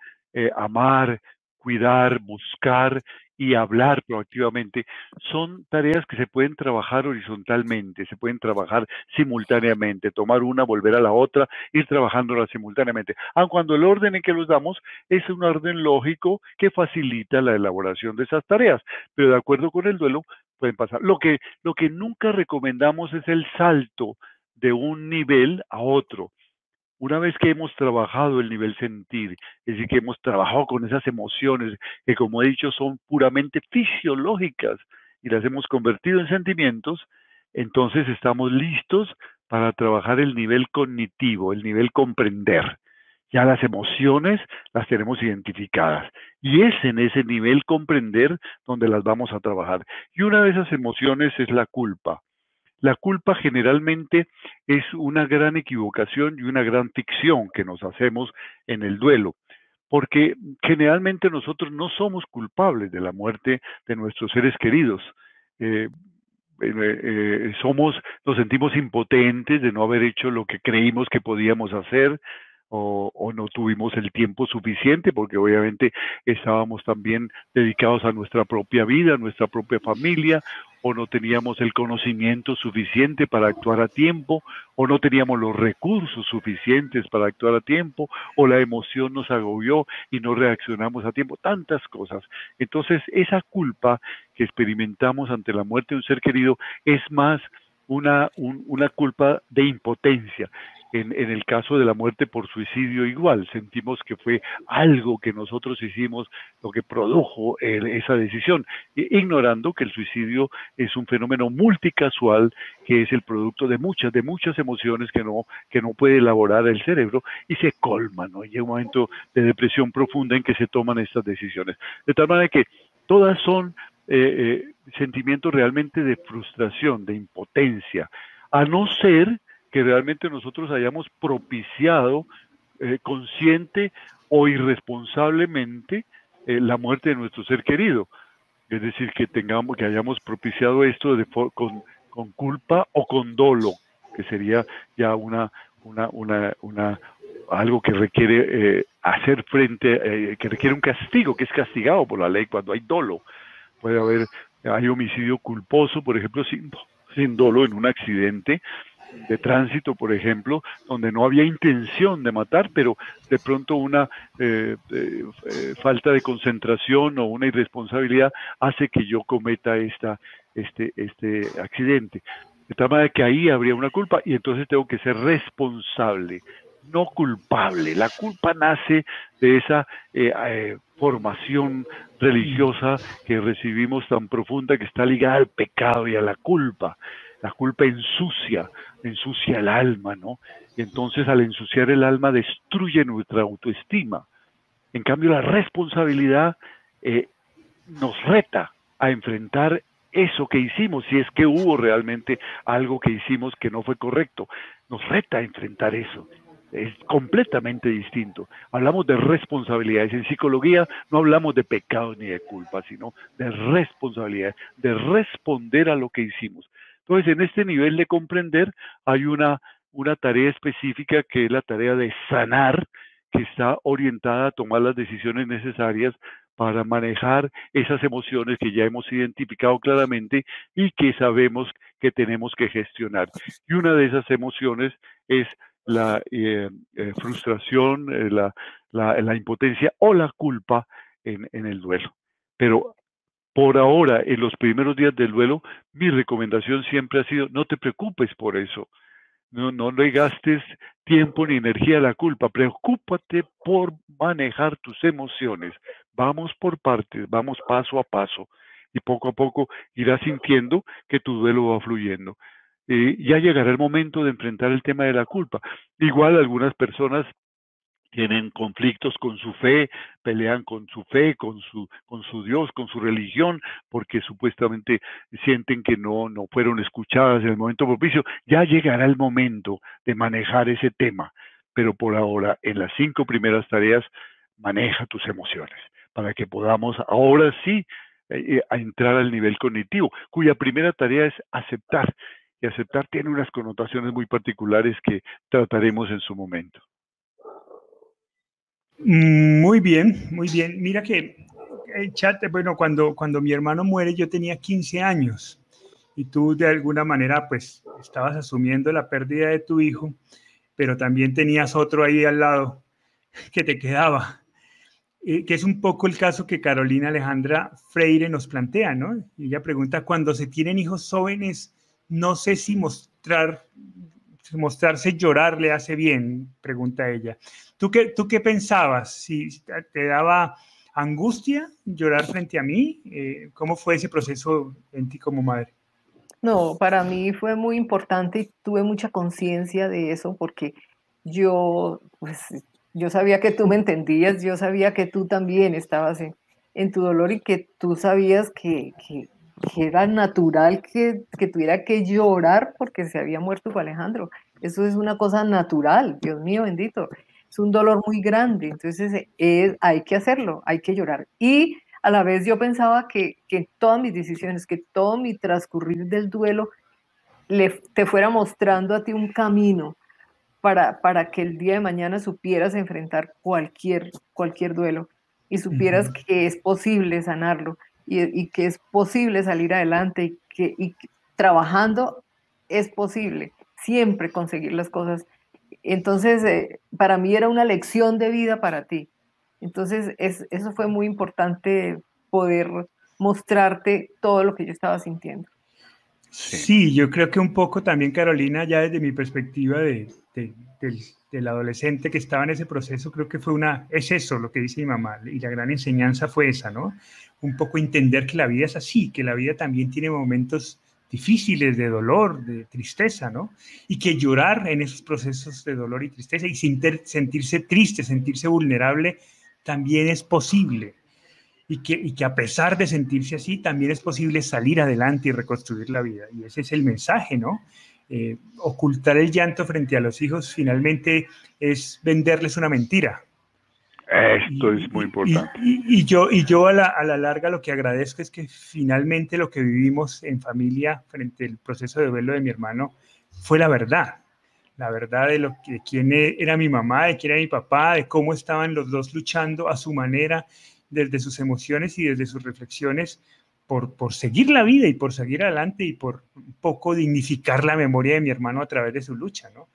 amar, cuidar, buscar y hablar proactivamente, son tareas que se pueden trabajar horizontalmente, se pueden trabajar simultáneamente, tomar una, volver a la otra, ir trabajándola simultáneamente. Aun cuando el orden en que los damos es un orden lógico que facilita la elaboración de esas tareas, pero de acuerdo con el duelo pueden pasar. Lo que, lo que nunca recomendamos es el salto de un nivel a otro una vez que hemos trabajado el nivel sentir, es decir, que hemos trabajado con esas emociones que, como he dicho, son puramente fisiológicas y las hemos convertido en sentimientos, entonces estamos listos para trabajar el nivel cognitivo, el nivel comprender. Ya las emociones las tenemos identificadas y es en ese nivel comprender donde las vamos a trabajar. Y una de esas emociones es la culpa. La culpa generalmente es una gran equivocación y una gran ficción que nos hacemos en el duelo, porque generalmente nosotros no somos culpables de la muerte de nuestros seres queridos. Eh, eh, eh, somos, nos sentimos impotentes de no haber hecho lo que creímos que podíamos hacer, o, no tuvimos el tiempo suficiente porque obviamente estábamos también dedicados a nuestra propia vida, a nuestra propia familia, o no teníamos el conocimiento suficiente para actuar a tiempo, o no teníamos los recursos suficientes para actuar a tiempo, o la emoción nos agobió y no reaccionamos a tiempo, tantas cosas. Entonces, esa culpa que experimentamos ante la muerte de un ser querido es más una, una culpa de impotencia, en, el caso de la muerte por suicidio igual, sentimos que fue algo que nosotros hicimos lo que produjo esa decisión, ignorando que el suicidio es un fenómeno multicasual que es el producto de muchas, de muchas emociones que no, que no puede elaborar el cerebro y se colma, ¿no? Hay un momento de depresión profunda en que se toman estas decisiones. De tal manera que todas son eh, eh, sentimientos realmente de frustración, de impotencia, a no ser que realmente nosotros hayamos propiciado eh, consciente o irresponsablemente eh, la muerte de nuestro ser querido. Es decir, que tengamos, que hayamos propiciado esto de, con, con culpa o con dolo, que sería ya una, una, una, una algo que requiere eh, hacer frente, que requiere un castigo, que es castigado por la ley cuando hay dolo. Puede haber, hay homicidio culposo, por ejemplo, sin, sin dolo en un accidente, de tránsito, por ejemplo, donde no había intención de matar, pero de pronto una eh, eh, eh, falta de concentración o una irresponsabilidad hace que yo cometa esta, este, este accidente. De tal manera que ahí habría una culpa y entonces tengo que ser responsable, no culpable. La culpa nace de esa formación religiosa que recibimos tan profunda que está ligada al pecado y a la culpa. La culpa ensucia, ensucia el alma, ¿no? Y entonces al ensuciar el alma destruye nuestra autoestima. En cambio, la responsabilidad eh, nos reta a enfrentar eso que hicimos, si es que hubo realmente algo que hicimos que no fue correcto. Nos reta a enfrentar eso. Es completamente distinto. Hablamos de responsabilidades. En psicología no hablamos de pecado ni de culpa, sino de responsabilidad, de responder a lo que hicimos. Entonces, en este nivel de comprender hay una, una tarea específica que es la tarea de sanar, que está orientada a tomar las decisiones necesarias para manejar esas emociones que ya hemos identificado claramente y que sabemos que tenemos que gestionar. Y una de esas emociones es la eh, eh, frustración, eh, la, la, impotencia o la culpa en, en el duelo. Pero por ahora, en los primeros días del duelo, mi recomendación siempre ha sido, no te preocupes por eso. No, no le gastes tiempo ni energía a la culpa. Preocúpate por manejar tus emociones. Vamos por partes, vamos paso a paso. Y poco a poco irás sintiendo que tu duelo va fluyendo. Eh, ya llegará el momento de enfrentar el tema de la culpa. Igual algunas personas tienen conflictos con su fe, pelean con su fe, con su, con su Dios, con su religión, porque supuestamente sienten que no, no fueron escuchadas en el momento propicio. Ya llegará el momento de manejar ese tema, pero por ahora, en las cinco primeras tareas, maneja tus emociones, para que podamos ahora sí eh, eh, entrar al nivel cognitivo, cuya primera tarea es aceptar. Y aceptar tiene unas connotaciones muy particulares que trataremos en su momento. Muy bien, muy bien. Mira que el chat, bueno, cuando, cuando mi hermano muere yo tenía 15 años y tú de alguna manera pues estabas asumiendo la pérdida de tu hijo, pero también tenías otro ahí al lado que te quedaba, eh, que es un poco el caso que Carolina Alejandra Freire nos plantea, ¿no? Ella pregunta, cuando se tienen hijos jóvenes, no sé si mostrar, mostrarse llorar le hace bien, pregunta ella. ¿Tú qué, tú qué pensabas? ¿Si te daba angustia llorar frente a mí? Eh, ¿Cómo fue ese proceso en ti como madre? No, para mí fue muy importante y tuve mucha conciencia de eso porque yo, pues, yo sabía que tú me entendías, yo sabía que tú también estabas en, tu dolor y que tú sabías que, que, era natural que, que, tuviera que llorar porque se había muerto Alejandro. Eso es una cosa natural, Dios mío bendito es un dolor muy grande, entonces es, hay que hacerlo, hay que llorar. Y a la vez yo pensaba que, que todas mis decisiones, que todo mi transcurrir del duelo le, te fuera mostrando a ti un camino para, para que el día de mañana supieras enfrentar cualquier, cualquier duelo y supieras que es posible sanarlo y, y, que es posible salir adelante y que y trabajando es posible siempre conseguir las cosas entonces, eh, para mí era una lección de vida para ti. Entonces, eso fue muy importante poder mostrarte todo lo que yo estaba sintiendo. Sí. yo creo que un poco también, Carolina, ya desde mi perspectiva de, del, adolescente que estaba en ese proceso, creo que fue una, es eso lo que dice mi mamá, y la gran enseñanza fue esa, ¿no? Un poco entender que la vida es así, que la vida también tiene momentos difíciles de dolor, de tristeza, ¿no? Y que llorar en esos procesos de dolor y tristeza y sentirse triste, sentirse vulnerable, también es posible. Y que, y que a pesar de sentirse así, también es posible salir adelante y reconstruir la vida. Y ese es el mensaje, ¿no? Eh, ocultar el llanto frente a los hijos finalmente es venderles una mentira, esto es muy importante. Y, yo, y yo a la, a la, larga lo que agradezco es que finalmente lo que vivimos en familia frente al proceso de duelo de mi hermano fue la verdad. La verdad de, lo que, quién e, era mi mamá, de quién era mi papá, de cómo estaban los dos luchando a su manera, desde sus emociones y desde sus reflexiones, por, por seguir la vida y por seguir adelante y por un poco dignificar la memoria de mi hermano a través de su lucha, ¿no?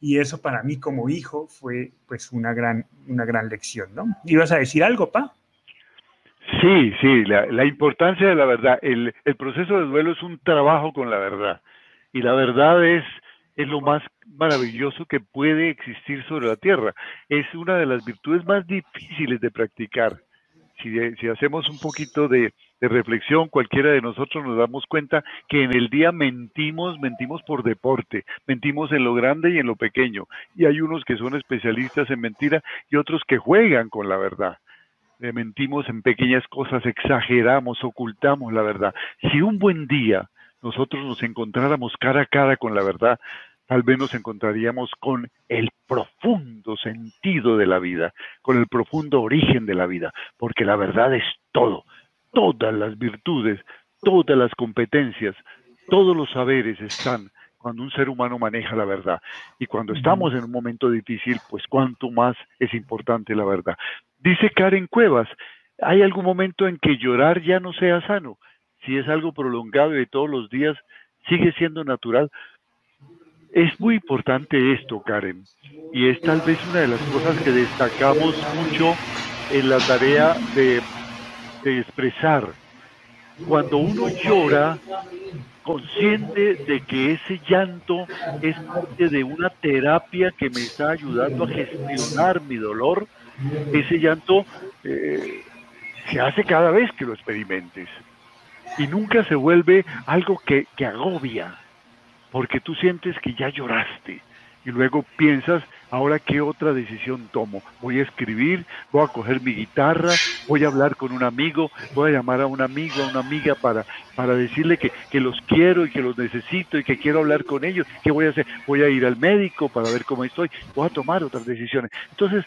y eso para mí como hijo fue pues una gran, una gran lección, ¿no? ¿Ibas a decir algo, Pa? Sí, sí, la, importancia de la verdad. El, el, proceso de duelo es un trabajo con la verdad y la verdad es, es lo más maravilloso que puede existir sobre la tierra. Es una de las virtudes más difíciles de practicar. Si, si hacemos un poquito de, de reflexión, cualquiera de nosotros nos damos cuenta que en el día mentimos, mentimos por deporte, mentimos en lo grande y en lo pequeño. Y hay unos que son especialistas en mentira y otros que juegan con la verdad. Mentimos en pequeñas cosas, exageramos, ocultamos la verdad. Si un buen día nosotros nos encontráramos cara a cara con la verdad, tal vez nos encontraríamos con el profundo sentido de la vida, con el profundo origen de la vida, porque la verdad es todo todas las virtudes, todas las competencias, todos los saberes están cuando un ser humano maneja la verdad. Y cuando estamos en un momento difícil, pues cuánto más es importante la verdad. Dice Karen Cuevas, ¿hay algún momento en que llorar ya no sea sano? Si es algo prolongado y de todos los días, sigue siendo natural. Es muy importante esto, Karen, y es tal vez una de las cosas que destacamos mucho en la tarea de de expresar. Cuando uno llora, consciente de que ese llanto es parte de una terapia que me está ayudando a gestionar mi dolor, ese llanto eh, se hace cada vez que lo experimentes. Y nunca se vuelve algo que, que agobia, porque tú sientes que ya lloraste y luego piensas Ahora, ¿qué otra decisión tomo? Voy a escribir, voy a coger mi guitarra, voy a hablar con un amigo, voy a llamar a un amigo, a una amiga para, para decirle que, que los quiero y que los necesito y que quiero hablar con ellos. ¿Qué voy a hacer? Voy a ir al médico para ver cómo estoy. Voy a tomar otras decisiones. Entonces,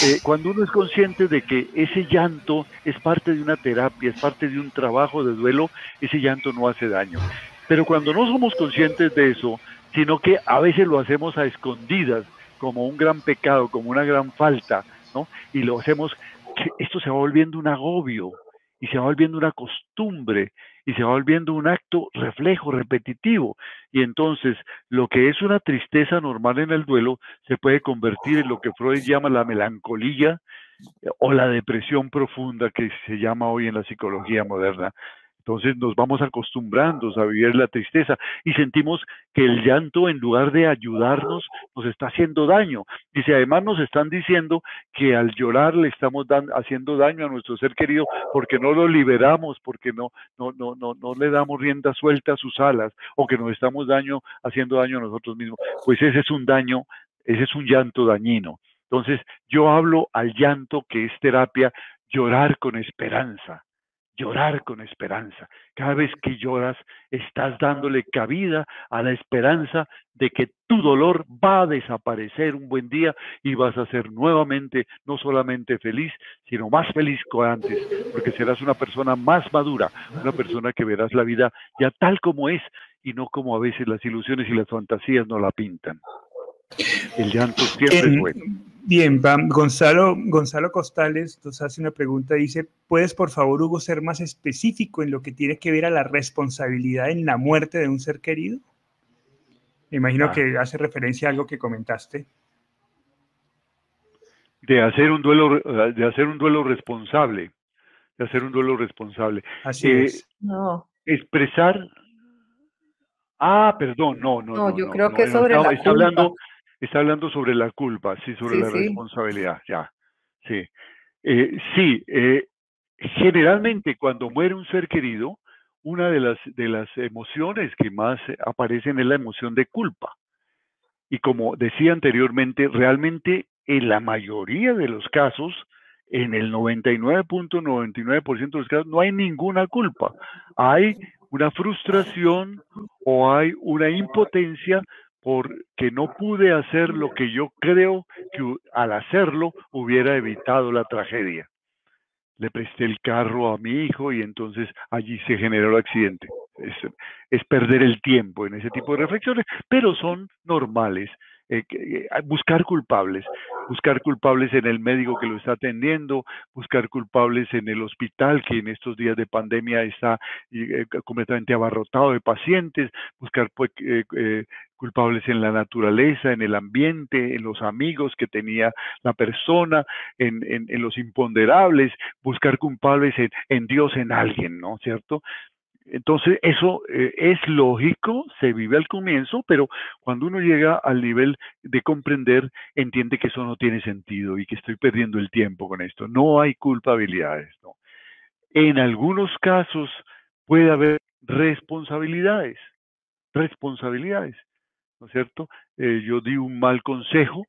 eh, cuando uno es consciente de que ese llanto es parte de una terapia, es parte de un trabajo de duelo, ese llanto no hace daño. Pero cuando no somos conscientes de eso, sino que a veces lo hacemos a escondidas, como un gran pecado, como una gran falta, ¿no? Y lo hacemos, esto se va volviendo un agobio y se va volviendo una costumbre y se va volviendo un acto reflejo, repetitivo. Y entonces lo que es una tristeza normal en el duelo se puede convertir en lo que Freud llama la melancolía o la depresión profunda que se llama hoy en la psicología moderna. Entonces nos vamos acostumbrando a vivir la tristeza y sentimos que el llanto en lugar de ayudarnos nos está haciendo daño. Y si además nos están diciendo que al llorar le estamos haciendo daño a nuestro ser querido porque no lo liberamos, porque no, no, no, no, no le damos rienda suelta a sus alas o que nos estamos daño, haciendo daño a nosotros mismos, pues ese es un daño, ese es un llanto dañino. Entonces yo hablo al llanto que es terapia, llorar con esperanza llorar con esperanza. Cada vez que lloras, estás dándole cabida a la esperanza de que tu dolor va a desaparecer un buen día y vas a ser nuevamente no solamente feliz, sino más feliz que antes, porque serás una persona más madura, una persona que verás la vida ya tal como es y no como a veces las ilusiones y las fantasías no la pintan. El llanto siempre es bueno. Bien, Gonzalo, Gonzalo Costales nos hace una pregunta, dice, ¿puedes por favor, Hugo, ser más específico en lo que tiene que ver a la responsabilidad en la muerte de un ser querido? Me imagino ah. que hace referencia a algo que comentaste. De hacer un duelo, de hacer un duelo responsable, de hacer un duelo responsable. Así eh, es. No. Expresar. Ah, perdón, no, no. No, yo creo que sobre la está hablando Está hablando sobre la culpa, sí, sobre la responsabilidad, ya. Sí. Eh, sí, eh, generalmente cuando muere un ser querido, una de las, de las emociones que más aparecen es la emoción de culpa. Y como decía anteriormente, realmente en la mayoría de los casos, en el 99.99% de los casos, no hay ninguna culpa. Hay una frustración o hay una impotencia porque no pude hacer lo que yo creo que al hacerlo hubiera evitado la tragedia. Le presté el carro a mi hijo y entonces allí se generó el accidente. Es, es perder el tiempo en ese tipo de reflexiones, pero son normales. Eh, eh, buscar culpables, buscar culpables en el médico que lo está atendiendo, buscar culpables en el hospital que en estos días de pandemia está eh, completamente abarrotado de pacientes, buscar pues, culpables en la naturaleza, en el ambiente, en los amigos que tenía la persona, en, en, los imponderables, buscar culpables en, en Dios, en alguien, ¿no? ¿Cierto? Entonces, eso eh, es lógico, se vive al comienzo, pero cuando uno llega al nivel de comprender, entiende que eso no tiene sentido y que estoy perdiendo el tiempo con esto. No hay culpabilidades. ¿no? En algunos casos puede haber responsabilidades, responsabilidades, ¿no es cierto? Eh, yo di un mal consejo,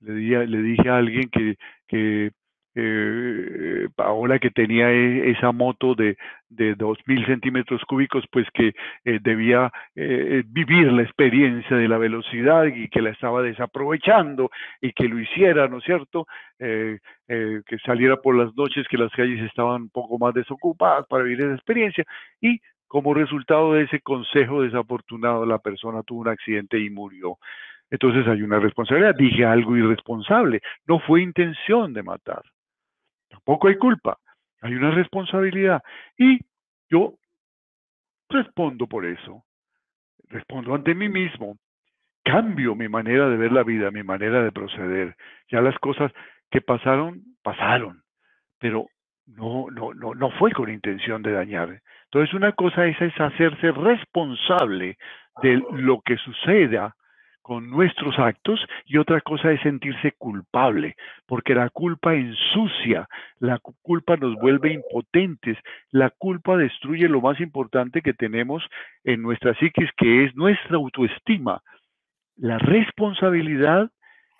le, di le dije a alguien que, que eh, ahora que tenía e, esa moto de, de 2.000 centímetros cúbicos, pues que eh, debía eh, vivir la experiencia de la velocidad y que la estaba desaprovechando y que lo hiciera, ¿no es cierto? Que saliera por las noches, que las calles estaban un poco más desocupadas para vivir esa experiencia y como resultado de ese consejo desafortunado la persona tuvo un accidente y murió. Entonces hay una responsabilidad. Dije algo irresponsable. No fue intención de matar. Tampoco hay culpa, hay una responsabilidad. Y yo respondo por eso, respondo ante mí mismo, cambio mi manera de ver la vida, mi manera de proceder. Ya las cosas que pasaron, pasaron, pero no, no, no, no fue con intención de dañar. Entonces una cosa es, es hacerse responsable de lo que suceda con nuestros actos y otra cosa es sentirse culpable, porque la culpa ensucia, la culpa nos vuelve impotentes, la culpa destruye lo más importante que tenemos en nuestra psiquis, que es nuestra autoestima. La responsabilidad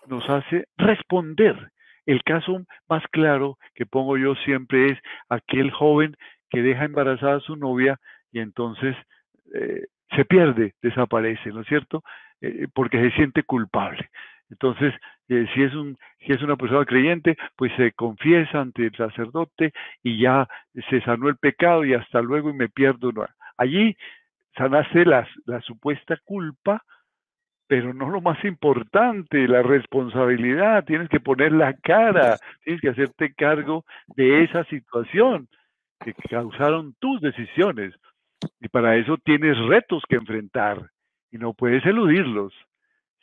nos hace responder. El caso más claro que pongo yo siempre es aquel joven que deja embarazada a su novia y entonces eh, se pierde, desaparece, ¿no es cierto? Eh, porque se siente culpable. Entonces, eh, si, es un, si es una persona creyente, pues se confiesa ante el sacerdote y ya se sanó el pecado y hasta luego y me pierdo. Allí sanaste la, la supuesta culpa, pero no lo más importante, la responsabilidad. Tienes que poner la cara, tienes que hacerte cargo de esa situación que causaron tus decisiones. Y para eso tienes retos que enfrentar y no puedes eludirlos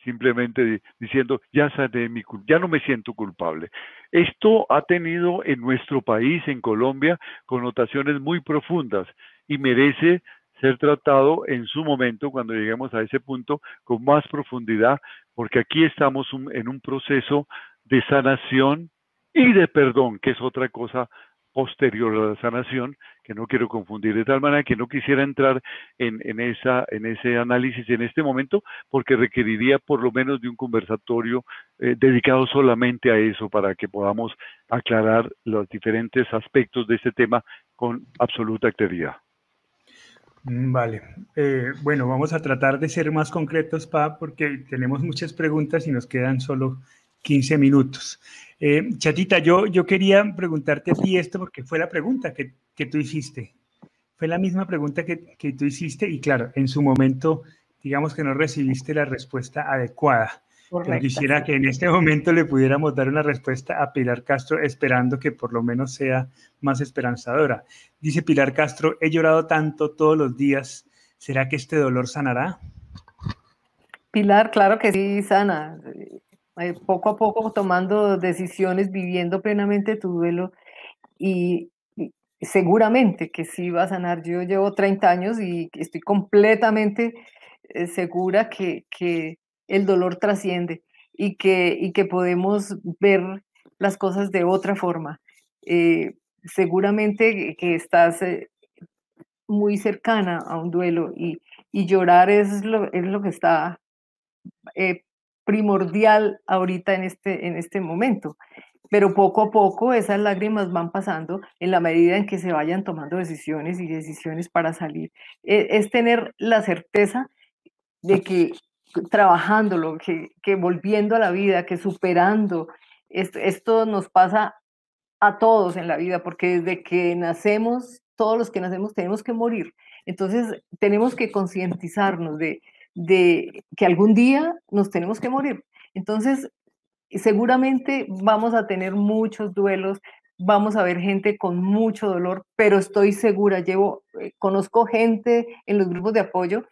simplemente diciendo ya sané mi ya no me siento culpable. Esto ha tenido en nuestro país, en Colombia, connotaciones muy profundas y merece ser tratado en su momento cuando lleguemos a ese punto con más profundidad, porque aquí estamos en un proceso de sanación y de perdón, que es otra cosa posterior a la sanación, que no quiero confundir de tal manera que no quisiera entrar en, en, esa, en ese análisis en este momento, porque requeriría por lo menos de un conversatorio eh, dedicado solamente a eso para que podamos aclarar los diferentes aspectos de este tema con absoluta claridad. Mm, vale. Eh, bueno, vamos a tratar de ser más concretos, Pa, porque tenemos muchas preguntas y nos quedan solo 15 minutos. Eh, Chatita, yo, yo quería preguntarte a ti esto porque fue la pregunta que, que tú hiciste. Fue la misma pregunta que, que, tú hiciste y claro, en su momento, digamos que no recibiste la respuesta adecuada. Yo quisiera que en este momento le pudiéramos dar una respuesta a Pilar Castro, esperando que por lo menos sea más esperanzadora. Dice Pilar Castro, he llorado tanto todos los días, ¿será que este dolor sanará? Pilar, claro que sí, sana. Eh, poco a poco tomando decisiones, viviendo plenamente tu duelo y, seguramente que sí va a sanar. Yo llevo 30 años y estoy completamente eh, segura que, que el dolor trasciende y que, y que podemos ver las cosas de otra forma. Eh, seguramente que estás muy cercana a un duelo y, y llorar es lo, es lo que está primordial ahorita en este, en este momento. Pero poco a poco esas lágrimas van pasando en la medida en que se vayan tomando decisiones y decisiones para salir. E, es, tener la certeza de que trabajándolo, que, que volviendo a la vida, que superando, esto, esto nos pasa a todos en la vida, porque desde que nacemos, todos los que nacemos tenemos que morir. Entonces tenemos que concientizarnos de, de que algún día nos tenemos que morir. Entonces, seguramente vamos a tener muchos duelos, vamos a ver gente con mucho dolor, pero estoy segura, llevo, eh, conozco gente en los grupos de apoyo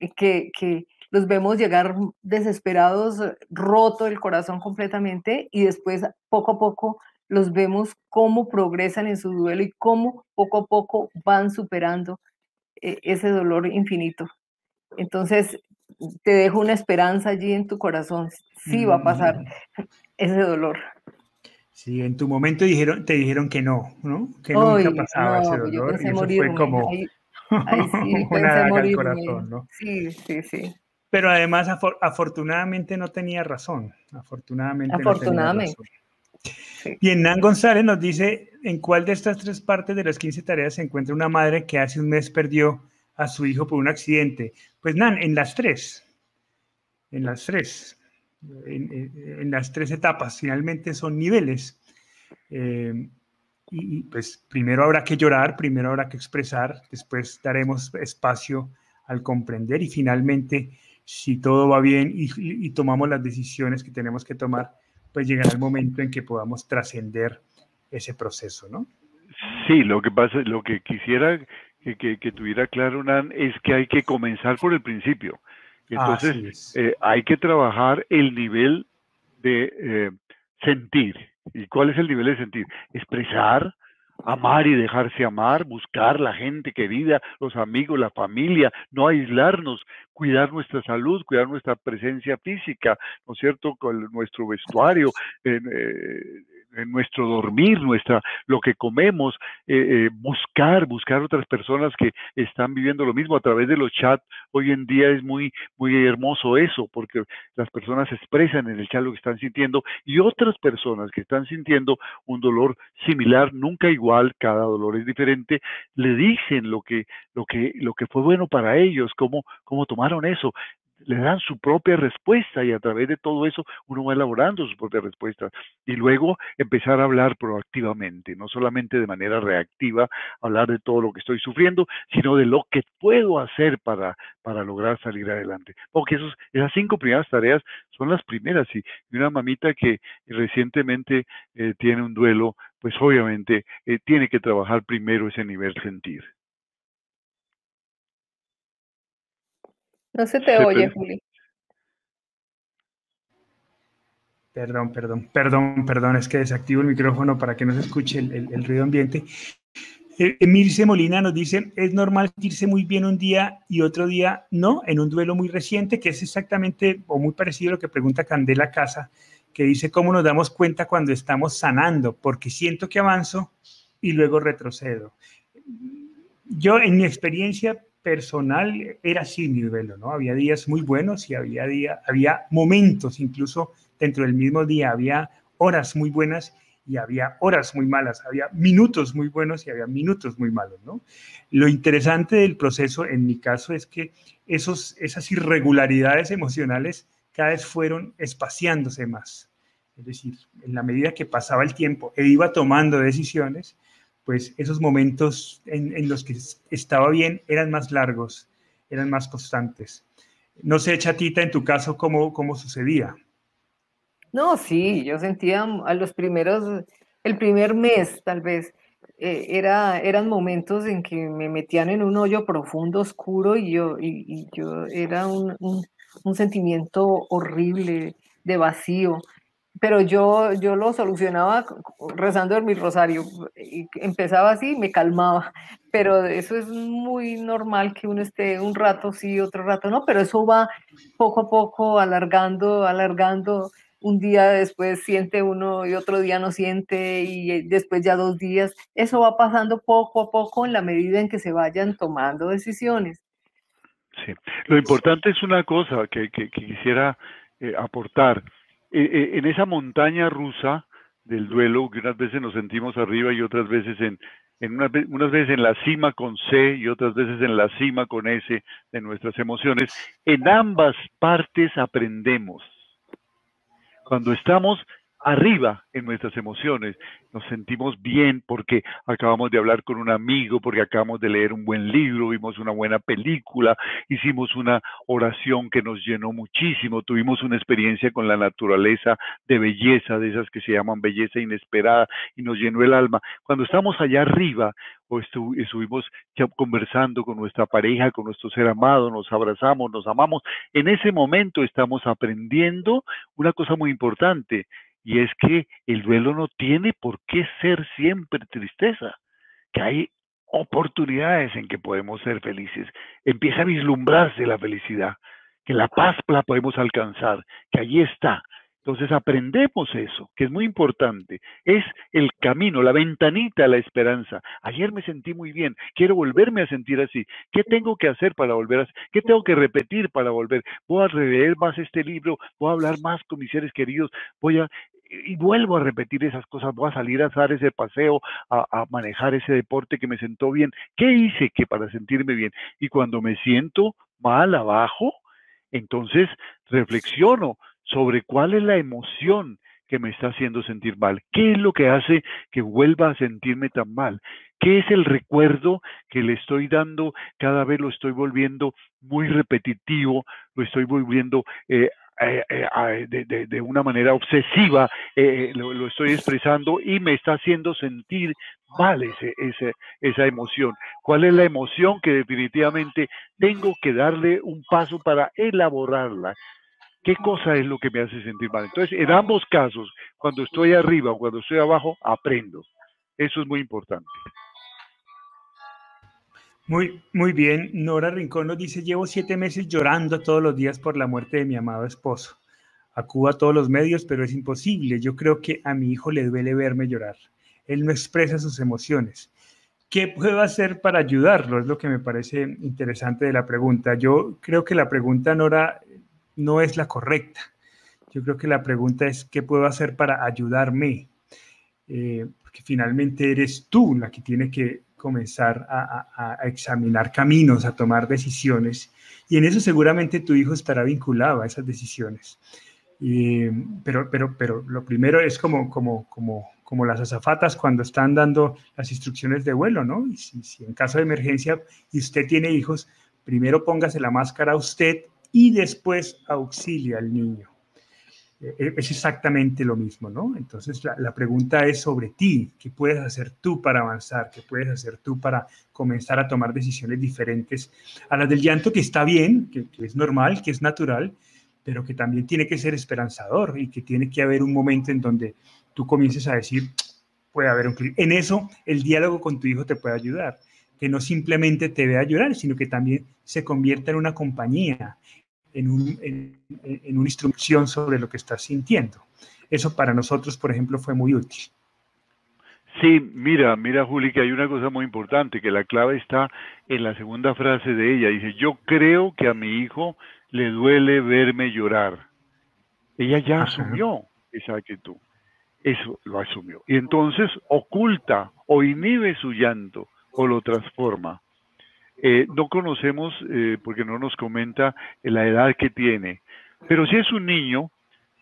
eh, que, que los vemos llegar desesperados, roto el corazón completamente y después poco a poco los vemos cómo progresan en su duelo y cómo poco a poco van superando eh, ese dolor infinito. Entonces, te dejo una esperanza allí en tu corazón. Sí va a pasar ese dolor. Sí, en tu momento dijeron, te dijeron que no, ¿no? Que nunca pasaba ese dolor. y eso fue como ahí, sí, una corazón, ¿no? Sí, sí, sí. Pero además, afortunadamente no tenía razón. Afortunadamente. Afortunadamente. Bien, Nan González nos dice, ¿en cuál de estas tres partes de las 15 tareas se encuentra una madre que hace un mes perdió a su hijo por un accidente. Pues Nan, en las tres, en las tres, en, las tres etapas, finalmente son niveles. Eh, y, pues primero habrá que llorar, primero habrá que expresar, después daremos espacio al comprender y finalmente, si todo va bien y, y tomamos las decisiones que tenemos que tomar, pues llegará el momento en que podamos trascender ese proceso, ¿no? Sí, lo que pasa, lo que quisiera que, tuviera claro, Nan, es que hay que comenzar por el principio. Entonces, eh, hay que trabajar el nivel de eh, sentir. ¿Y cuál es el nivel de sentir? Expresar, amar y dejarse amar, buscar la gente querida, los amigos, la familia, no aislarnos, cuidar nuestra salud, cuidar nuestra presencia física, ¿no es cierto?, con nuestro vestuario, eh, nuestro dormir, nuestra, lo que comemos, eh, eh, buscar, buscar otras personas que están viviendo lo mismo a través de los chats. Hoy en día es muy, muy hermoso eso, porque las personas expresan en el chat lo que están sintiendo y otras personas que están sintiendo un dolor similar, nunca igual, cada dolor es diferente, le dicen lo que, lo que, lo que fue bueno para ellos, cómo, cómo tomaron eso le dan su propia respuesta y a través de todo eso uno va elaborando su propia respuesta y luego empezar a hablar proactivamente, no solamente de manera reactiva, hablar de todo lo que estoy sufriendo, sino de lo que puedo hacer para, para lograr salir adelante. Porque esos, esas cinco primeras tareas son las primeras y, una mamita que recientemente eh, tiene un duelo, pues obviamente eh, tiene que trabajar primero ese nivel sentir. No se te oye, Juli. Perdón, perdón, perdón, perdón, es que desactivo el micrófono para que no se escuche el, ruido ambiente. Eh, Emilce Molina nos dice, es normal sentirse muy bien un día y otro día no, en un duelo muy reciente, que es exactamente o muy parecido a lo que pregunta Candela Casa, que dice cómo nos damos cuenta cuando estamos sanando, porque siento que avanzo y luego retrocedo. Yo, en mi experiencia, personal era así mi duelo, ¿no? Había días muy buenos y había, día, había momentos, incluso dentro del mismo día, había horas muy buenas y había horas muy malas, había minutos muy buenos y había minutos muy malos, ¿no? Lo interesante del proceso, en mi caso, es que esos, esas irregularidades emocionales cada vez fueron espaciándose más. Es decir, en la medida que pasaba el tiempo e iba tomando decisiones, pues esos momentos en, los que estaba bien eran más largos, eran más constantes. No sé, Chatita, en tu caso, ¿cómo, cómo sucedía? No, sí, yo sentía a los primeros, el primer mes tal vez, eh, era, eran momentos en que me metían en un hoyo profundo, oscuro, y yo, y, yo era un, un, sentimiento horrible de vacío pero yo, yo lo solucionaba rezando en mi rosario. Y empezaba así, me calmaba. Pero eso es muy normal que uno esté un rato sí, otro rato no, pero eso va poco a poco alargando, alargando. Un día después siente uno y otro día no siente y después ya dos días. Eso va pasando poco a poco en la medida en que se vayan tomando decisiones. Sí, lo importante es una cosa que, que, quisiera eh, aportar eh, eh, en esa montaña rusa del duelo, que unas veces nos sentimos arriba y otras veces en, en unas veces en la cima con C y otras veces en la cima con S de nuestras emociones, en ambas partes aprendemos. Cuando estamos arriba en nuestras emociones. Nos sentimos bien porque acabamos de hablar con un amigo, porque acabamos de leer un buen libro, vimos una buena película, hicimos una oración que nos llenó muchísimo, tuvimos una experiencia con la naturaleza de belleza, de esas que se llaman belleza inesperada, y nos llenó el alma. Cuando estamos allá arriba o estuvimos conversando con nuestra pareja, con nuestro ser amado, nos abrazamos, nos amamos, en ese momento estamos aprendiendo una cosa muy importante, y es que el duelo no tiene por qué ser siempre tristeza, que hay oportunidades en que podemos ser felices. Empieza a vislumbrarse la felicidad, que la paz la podemos alcanzar, que allí está. Entonces aprendemos eso, que es muy importante. Es el camino, la ventanita a la esperanza. Ayer me sentí muy bien, quiero volverme a sentir así. ¿Qué tengo que hacer para volver a ¿Qué tengo que repetir para volver? Voy a leer más este libro, voy a hablar más con mis seres queridos, voy a y vuelvo a repetir esas cosas, voy a salir a hacer ese paseo, a, manejar ese deporte que me sentó bien. ¿Qué hice que para sentirme bien? Y cuando me siento mal abajo, entonces reflexiono sobre cuál es la emoción que me está haciendo sentir mal. ¿Qué es lo que hace que vuelva a sentirme tan mal? ¿Qué es el recuerdo que le estoy dando? Cada vez lo estoy volviendo muy repetitivo, lo estoy volviendo eh, eh, eh, de, de, una manera obsesiva, eh, lo, estoy expresando y me está haciendo sentir mal ese, ese, esa emoción. ¿Cuál es la emoción que definitivamente tengo que darle un paso para elaborarla? ¿Qué cosa es lo que me hace sentir mal? Entonces, en ambos casos, cuando estoy arriba o cuando estoy abajo, aprendo. Eso es muy importante. Muy, muy bien. Nora Rincón nos dice, llevo siete meses llorando todos los días por la muerte de mi amado esposo. Acudo a todos los medios, pero es imposible. Yo creo que a mi hijo le duele verme llorar. Él no expresa sus emociones. ¿Qué puedo hacer para ayudarlo? Es lo que me parece interesante de la pregunta. Yo creo que la pregunta, Nora, no es la correcta. Yo creo que la pregunta es, ¿qué puedo hacer para ayudarme? Eh, porque finalmente eres tú la que tiene que comenzar a, examinar caminos, a tomar decisiones, y en eso seguramente tu hijo estará vinculado a esas decisiones. pero, pero, pero lo primero es como, como, como, como las azafatas cuando están dando las instrucciones de vuelo, ¿no? Y si, si en caso de emergencia y usted tiene hijos, primero póngase la máscara a usted y después auxilia al niño. Eh, es exactamente lo mismo, ¿no? Entonces la, pregunta es sobre ti, ¿qué puedes hacer tú para avanzar? ¿Qué puedes hacer tú para comenzar a tomar decisiones diferentes a las del llanto, que está bien, que, es normal, que es natural, pero que también tiene que ser esperanzador y que tiene que haber un momento en donde tú comiences a decir, puede haber un... En eso el diálogo con tu hijo te puede ayudar, que no simplemente te vea llorar, sino que también se convierta en una compañía, en, una instrucción sobre lo que estás sintiendo. Eso para nosotros, por ejemplo, fue muy útil. Sí, mira, mira Juli, que hay una cosa muy importante, que la clave está en la segunda frase de ella. Dice, yo creo que a mi hijo le duele verme llorar. Ella ya asumió esa actitud. Eso lo asumió. Y entonces oculta o inhibe su llanto o lo transforma. Eh, no conocemos, eh, porque no nos comenta la edad que tiene, pero si es un niño,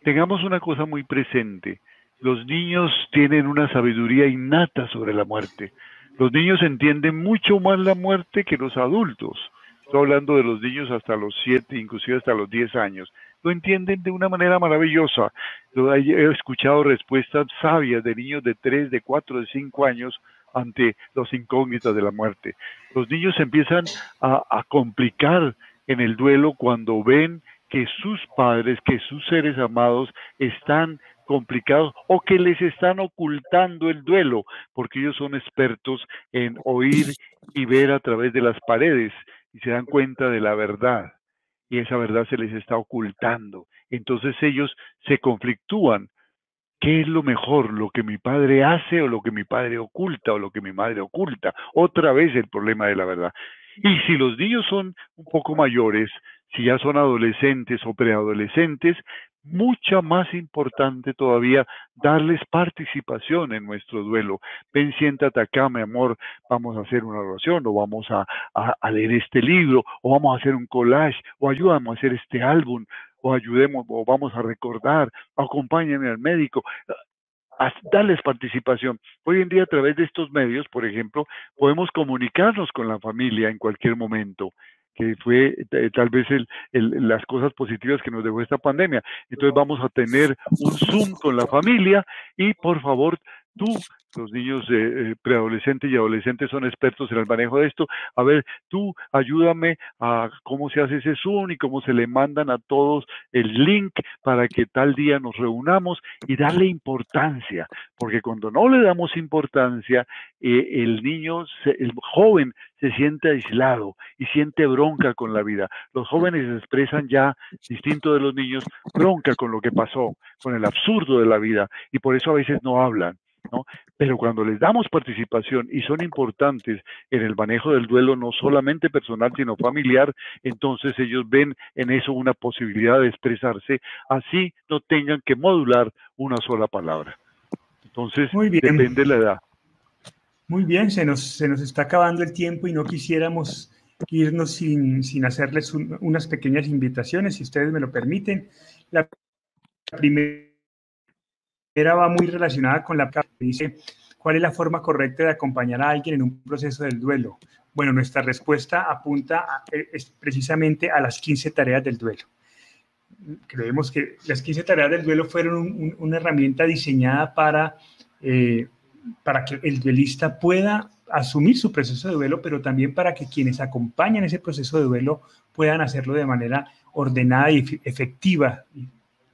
tengamos una cosa muy presente. Los niños tienen una sabiduría innata sobre la muerte. Los niños entienden mucho más la muerte que los adultos. Estoy hablando de los niños hasta los 7, inclusive hasta los 10 años. Lo entienden de una manera maravillosa. He escuchado respuestas sabias de niños de 3, de 4, de 5 años ante los incógnitas de la muerte. Los niños empiezan a, complicar en el duelo cuando ven que sus padres, que sus seres amados están complicados o que les están ocultando el duelo, porque ellos son expertos en oír y ver a través de las paredes y se dan cuenta de la verdad y esa verdad se les está ocultando. Entonces ellos se conflictúan ¿Qué es lo mejor? ¿Lo que mi padre hace o lo que mi padre oculta o lo que mi madre oculta? Otra vez el problema de la verdad. Y si los niños son un poco mayores, si ya son adolescentes o preadolescentes, mucha más importante todavía darles participación en nuestro duelo. Ven, siéntate acá, mi amor, vamos a hacer una oración, o vamos a, a, leer este libro, o vamos a hacer un collage, o ayúdame a hacer este álbum, o ayudemos, o vamos a recordar, acompáñenme al médico, darles participación. Hoy en día a través de estos medios, por ejemplo, podemos comunicarnos con la familia en cualquier momento que fue eh, tal vez las cosas positivas que nos dejó esta pandemia. Entonces vamos a tener un Zoom con la familia y por favor tú los niños eh, preadolescentes y adolescentes son expertos en el manejo de esto. A ver, tú ayúdame a cómo se hace ese Zoom y cómo se le mandan a todos el link para que tal día nos reunamos y darle importancia, porque cuando no le damos importancia, eh, el niño, el joven se siente aislado y siente bronca con la vida. Los jóvenes expresan ya, distinto de los niños, bronca con lo que pasó, con el absurdo de la vida y por eso a veces no hablan. ¿No? Pero cuando les damos participación y son importantes en el manejo del duelo, no solamente personal, sino familiar, entonces ellos ven en eso una posibilidad de expresarse, así no tengan que modular una sola palabra. Entonces, Muy bien. depende de la edad. Muy bien, se nos, se nos está acabando el tiempo y no quisiéramos irnos sin, sin hacerles unas pequeñas invitaciones, si ustedes me lo permiten. La primera era va muy relacionada con la que dice, ¿cuál es la forma correcta de acompañar a alguien en un proceso del duelo? Bueno, nuestra respuesta apunta e, precisamente a las 15 tareas del duelo. Creemos que las 15 tareas del duelo fueron una herramienta diseñada para, eh, para que el duelista pueda asumir su proceso de duelo, pero también para que quienes acompañan ese proceso de duelo puedan hacerlo de manera ordenada y efectiva,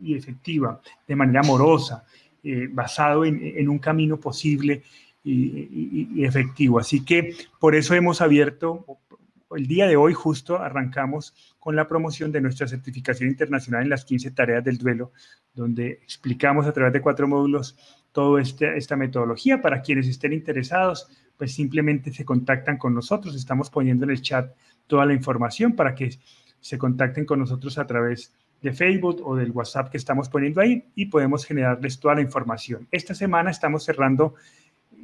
y efectiva, de manera amorosa, eh, basado en, un camino posible y, efectivo. Así que por eso hemos abierto, el día de hoy justo arrancamos con la promoción de nuestra certificación internacional en las 15 tareas del duelo, donde explicamos a través de cuatro módulos toda este, esta metodología. Para quienes estén interesados, pues simplemente se contactan con nosotros. Estamos poniendo en el chat toda la información para que se contacten con nosotros a través de Facebook o del WhatsApp que estamos poniendo ahí y podemos generarles toda la información. Esta semana estamos cerrando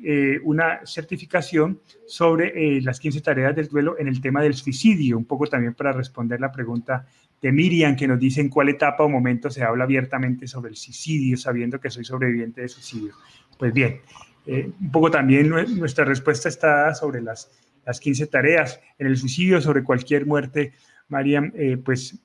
eh, una certificación sobre eh, las 15 tareas del duelo en el tema del suicidio, un poco también para responder la pregunta de Miriam, que nos dice en cuál etapa o momento se habla abiertamente sobre el suicidio, sabiendo que soy sobreviviente de suicidio. Pues bien, eh, un poco también nuestra respuesta está sobre las, las 15 tareas en el suicidio, sobre cualquier muerte. Mariam, pues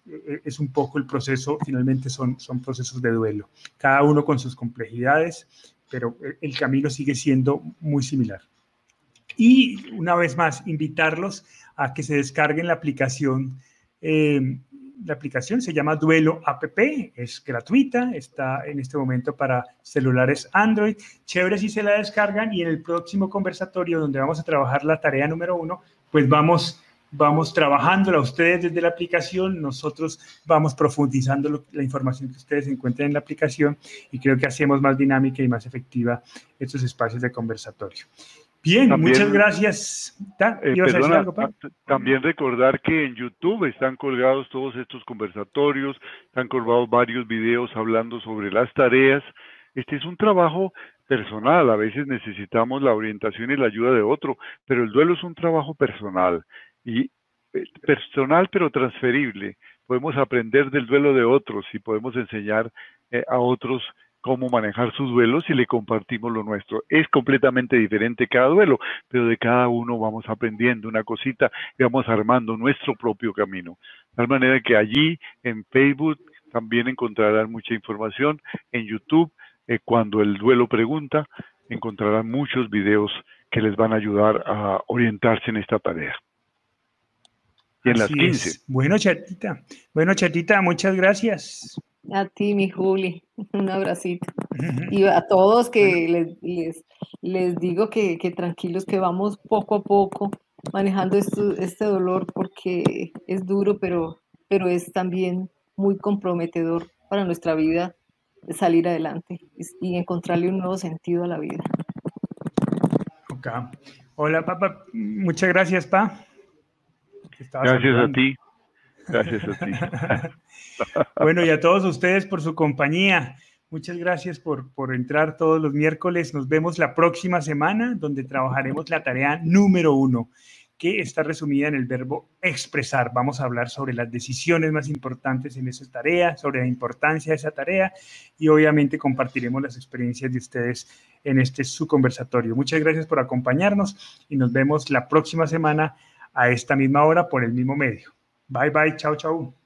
es un poco el proceso, finalmente son, son procesos de duelo, cada uno con sus complejidades, pero el camino sigue siendo muy similar. Y una vez más, invitarlos a que se descarguen la aplicación. Eh, la aplicación se llama Duelo App, es gratuita, está en este momento para celulares Android. Chévere si se la descargan y en el próximo conversatorio donde vamos a trabajar la tarea número uno, pues vamos vamos trabajando a ustedes desde la aplicación, nosotros vamos profundizando la información que ustedes encuentren en la aplicación y creo que hacemos más dinámica y más efectiva estos espacios de conversatorio. Bien, muchas gracias. Eh, también recordar que en YouTube están colgados todos estos conversatorios, están colgados varios videos hablando sobre las tareas. Este es un trabajo personal, a veces necesitamos la orientación y la ayuda de otro, pero el duelo es un trabajo personal y eh, personal pero transferible. Podemos aprender del duelo de otros y podemos enseñar eh, a otros cómo manejar sus duelos y le compartimos lo nuestro. Es completamente diferente cada duelo, pero de cada uno vamos aprendiendo una cosita y vamos armando nuestro propio camino. De tal manera que allí en Facebook también encontrarán mucha información, en YouTube, eh, cuando el duelo pregunta, encontrarán muchos videos que les van a ayudar a orientarse en esta tarea y en las 15. Bueno, chatita. Bueno, chatita, muchas gracias. A ti, mi Juli. Un abracito. Y a todos que les, les, digo que, tranquilos, que vamos poco a poco manejando esto, este dolor porque es duro, pero, pero es también muy comprometedor para nuestra vida salir adelante y, encontrarle un nuevo sentido a la vida. Hola, papá. Muchas gracias, pa. Gracias a ti. Gracias a ti. bueno, y a todos ustedes por su compañía. Muchas gracias por, por entrar todos los miércoles. Nos vemos la próxima semana, donde trabajaremos la tarea número uno, que está resumida en el verbo expresar. Vamos a hablar sobre las decisiones más importantes en esa tarea, sobre la importancia de esa tarea y obviamente compartiremos las experiencias de ustedes en este su conversatorio. Muchas gracias por acompañarnos y nos vemos la próxima semana a esta misma hora por el mismo medio. Bye bye, chao, chao.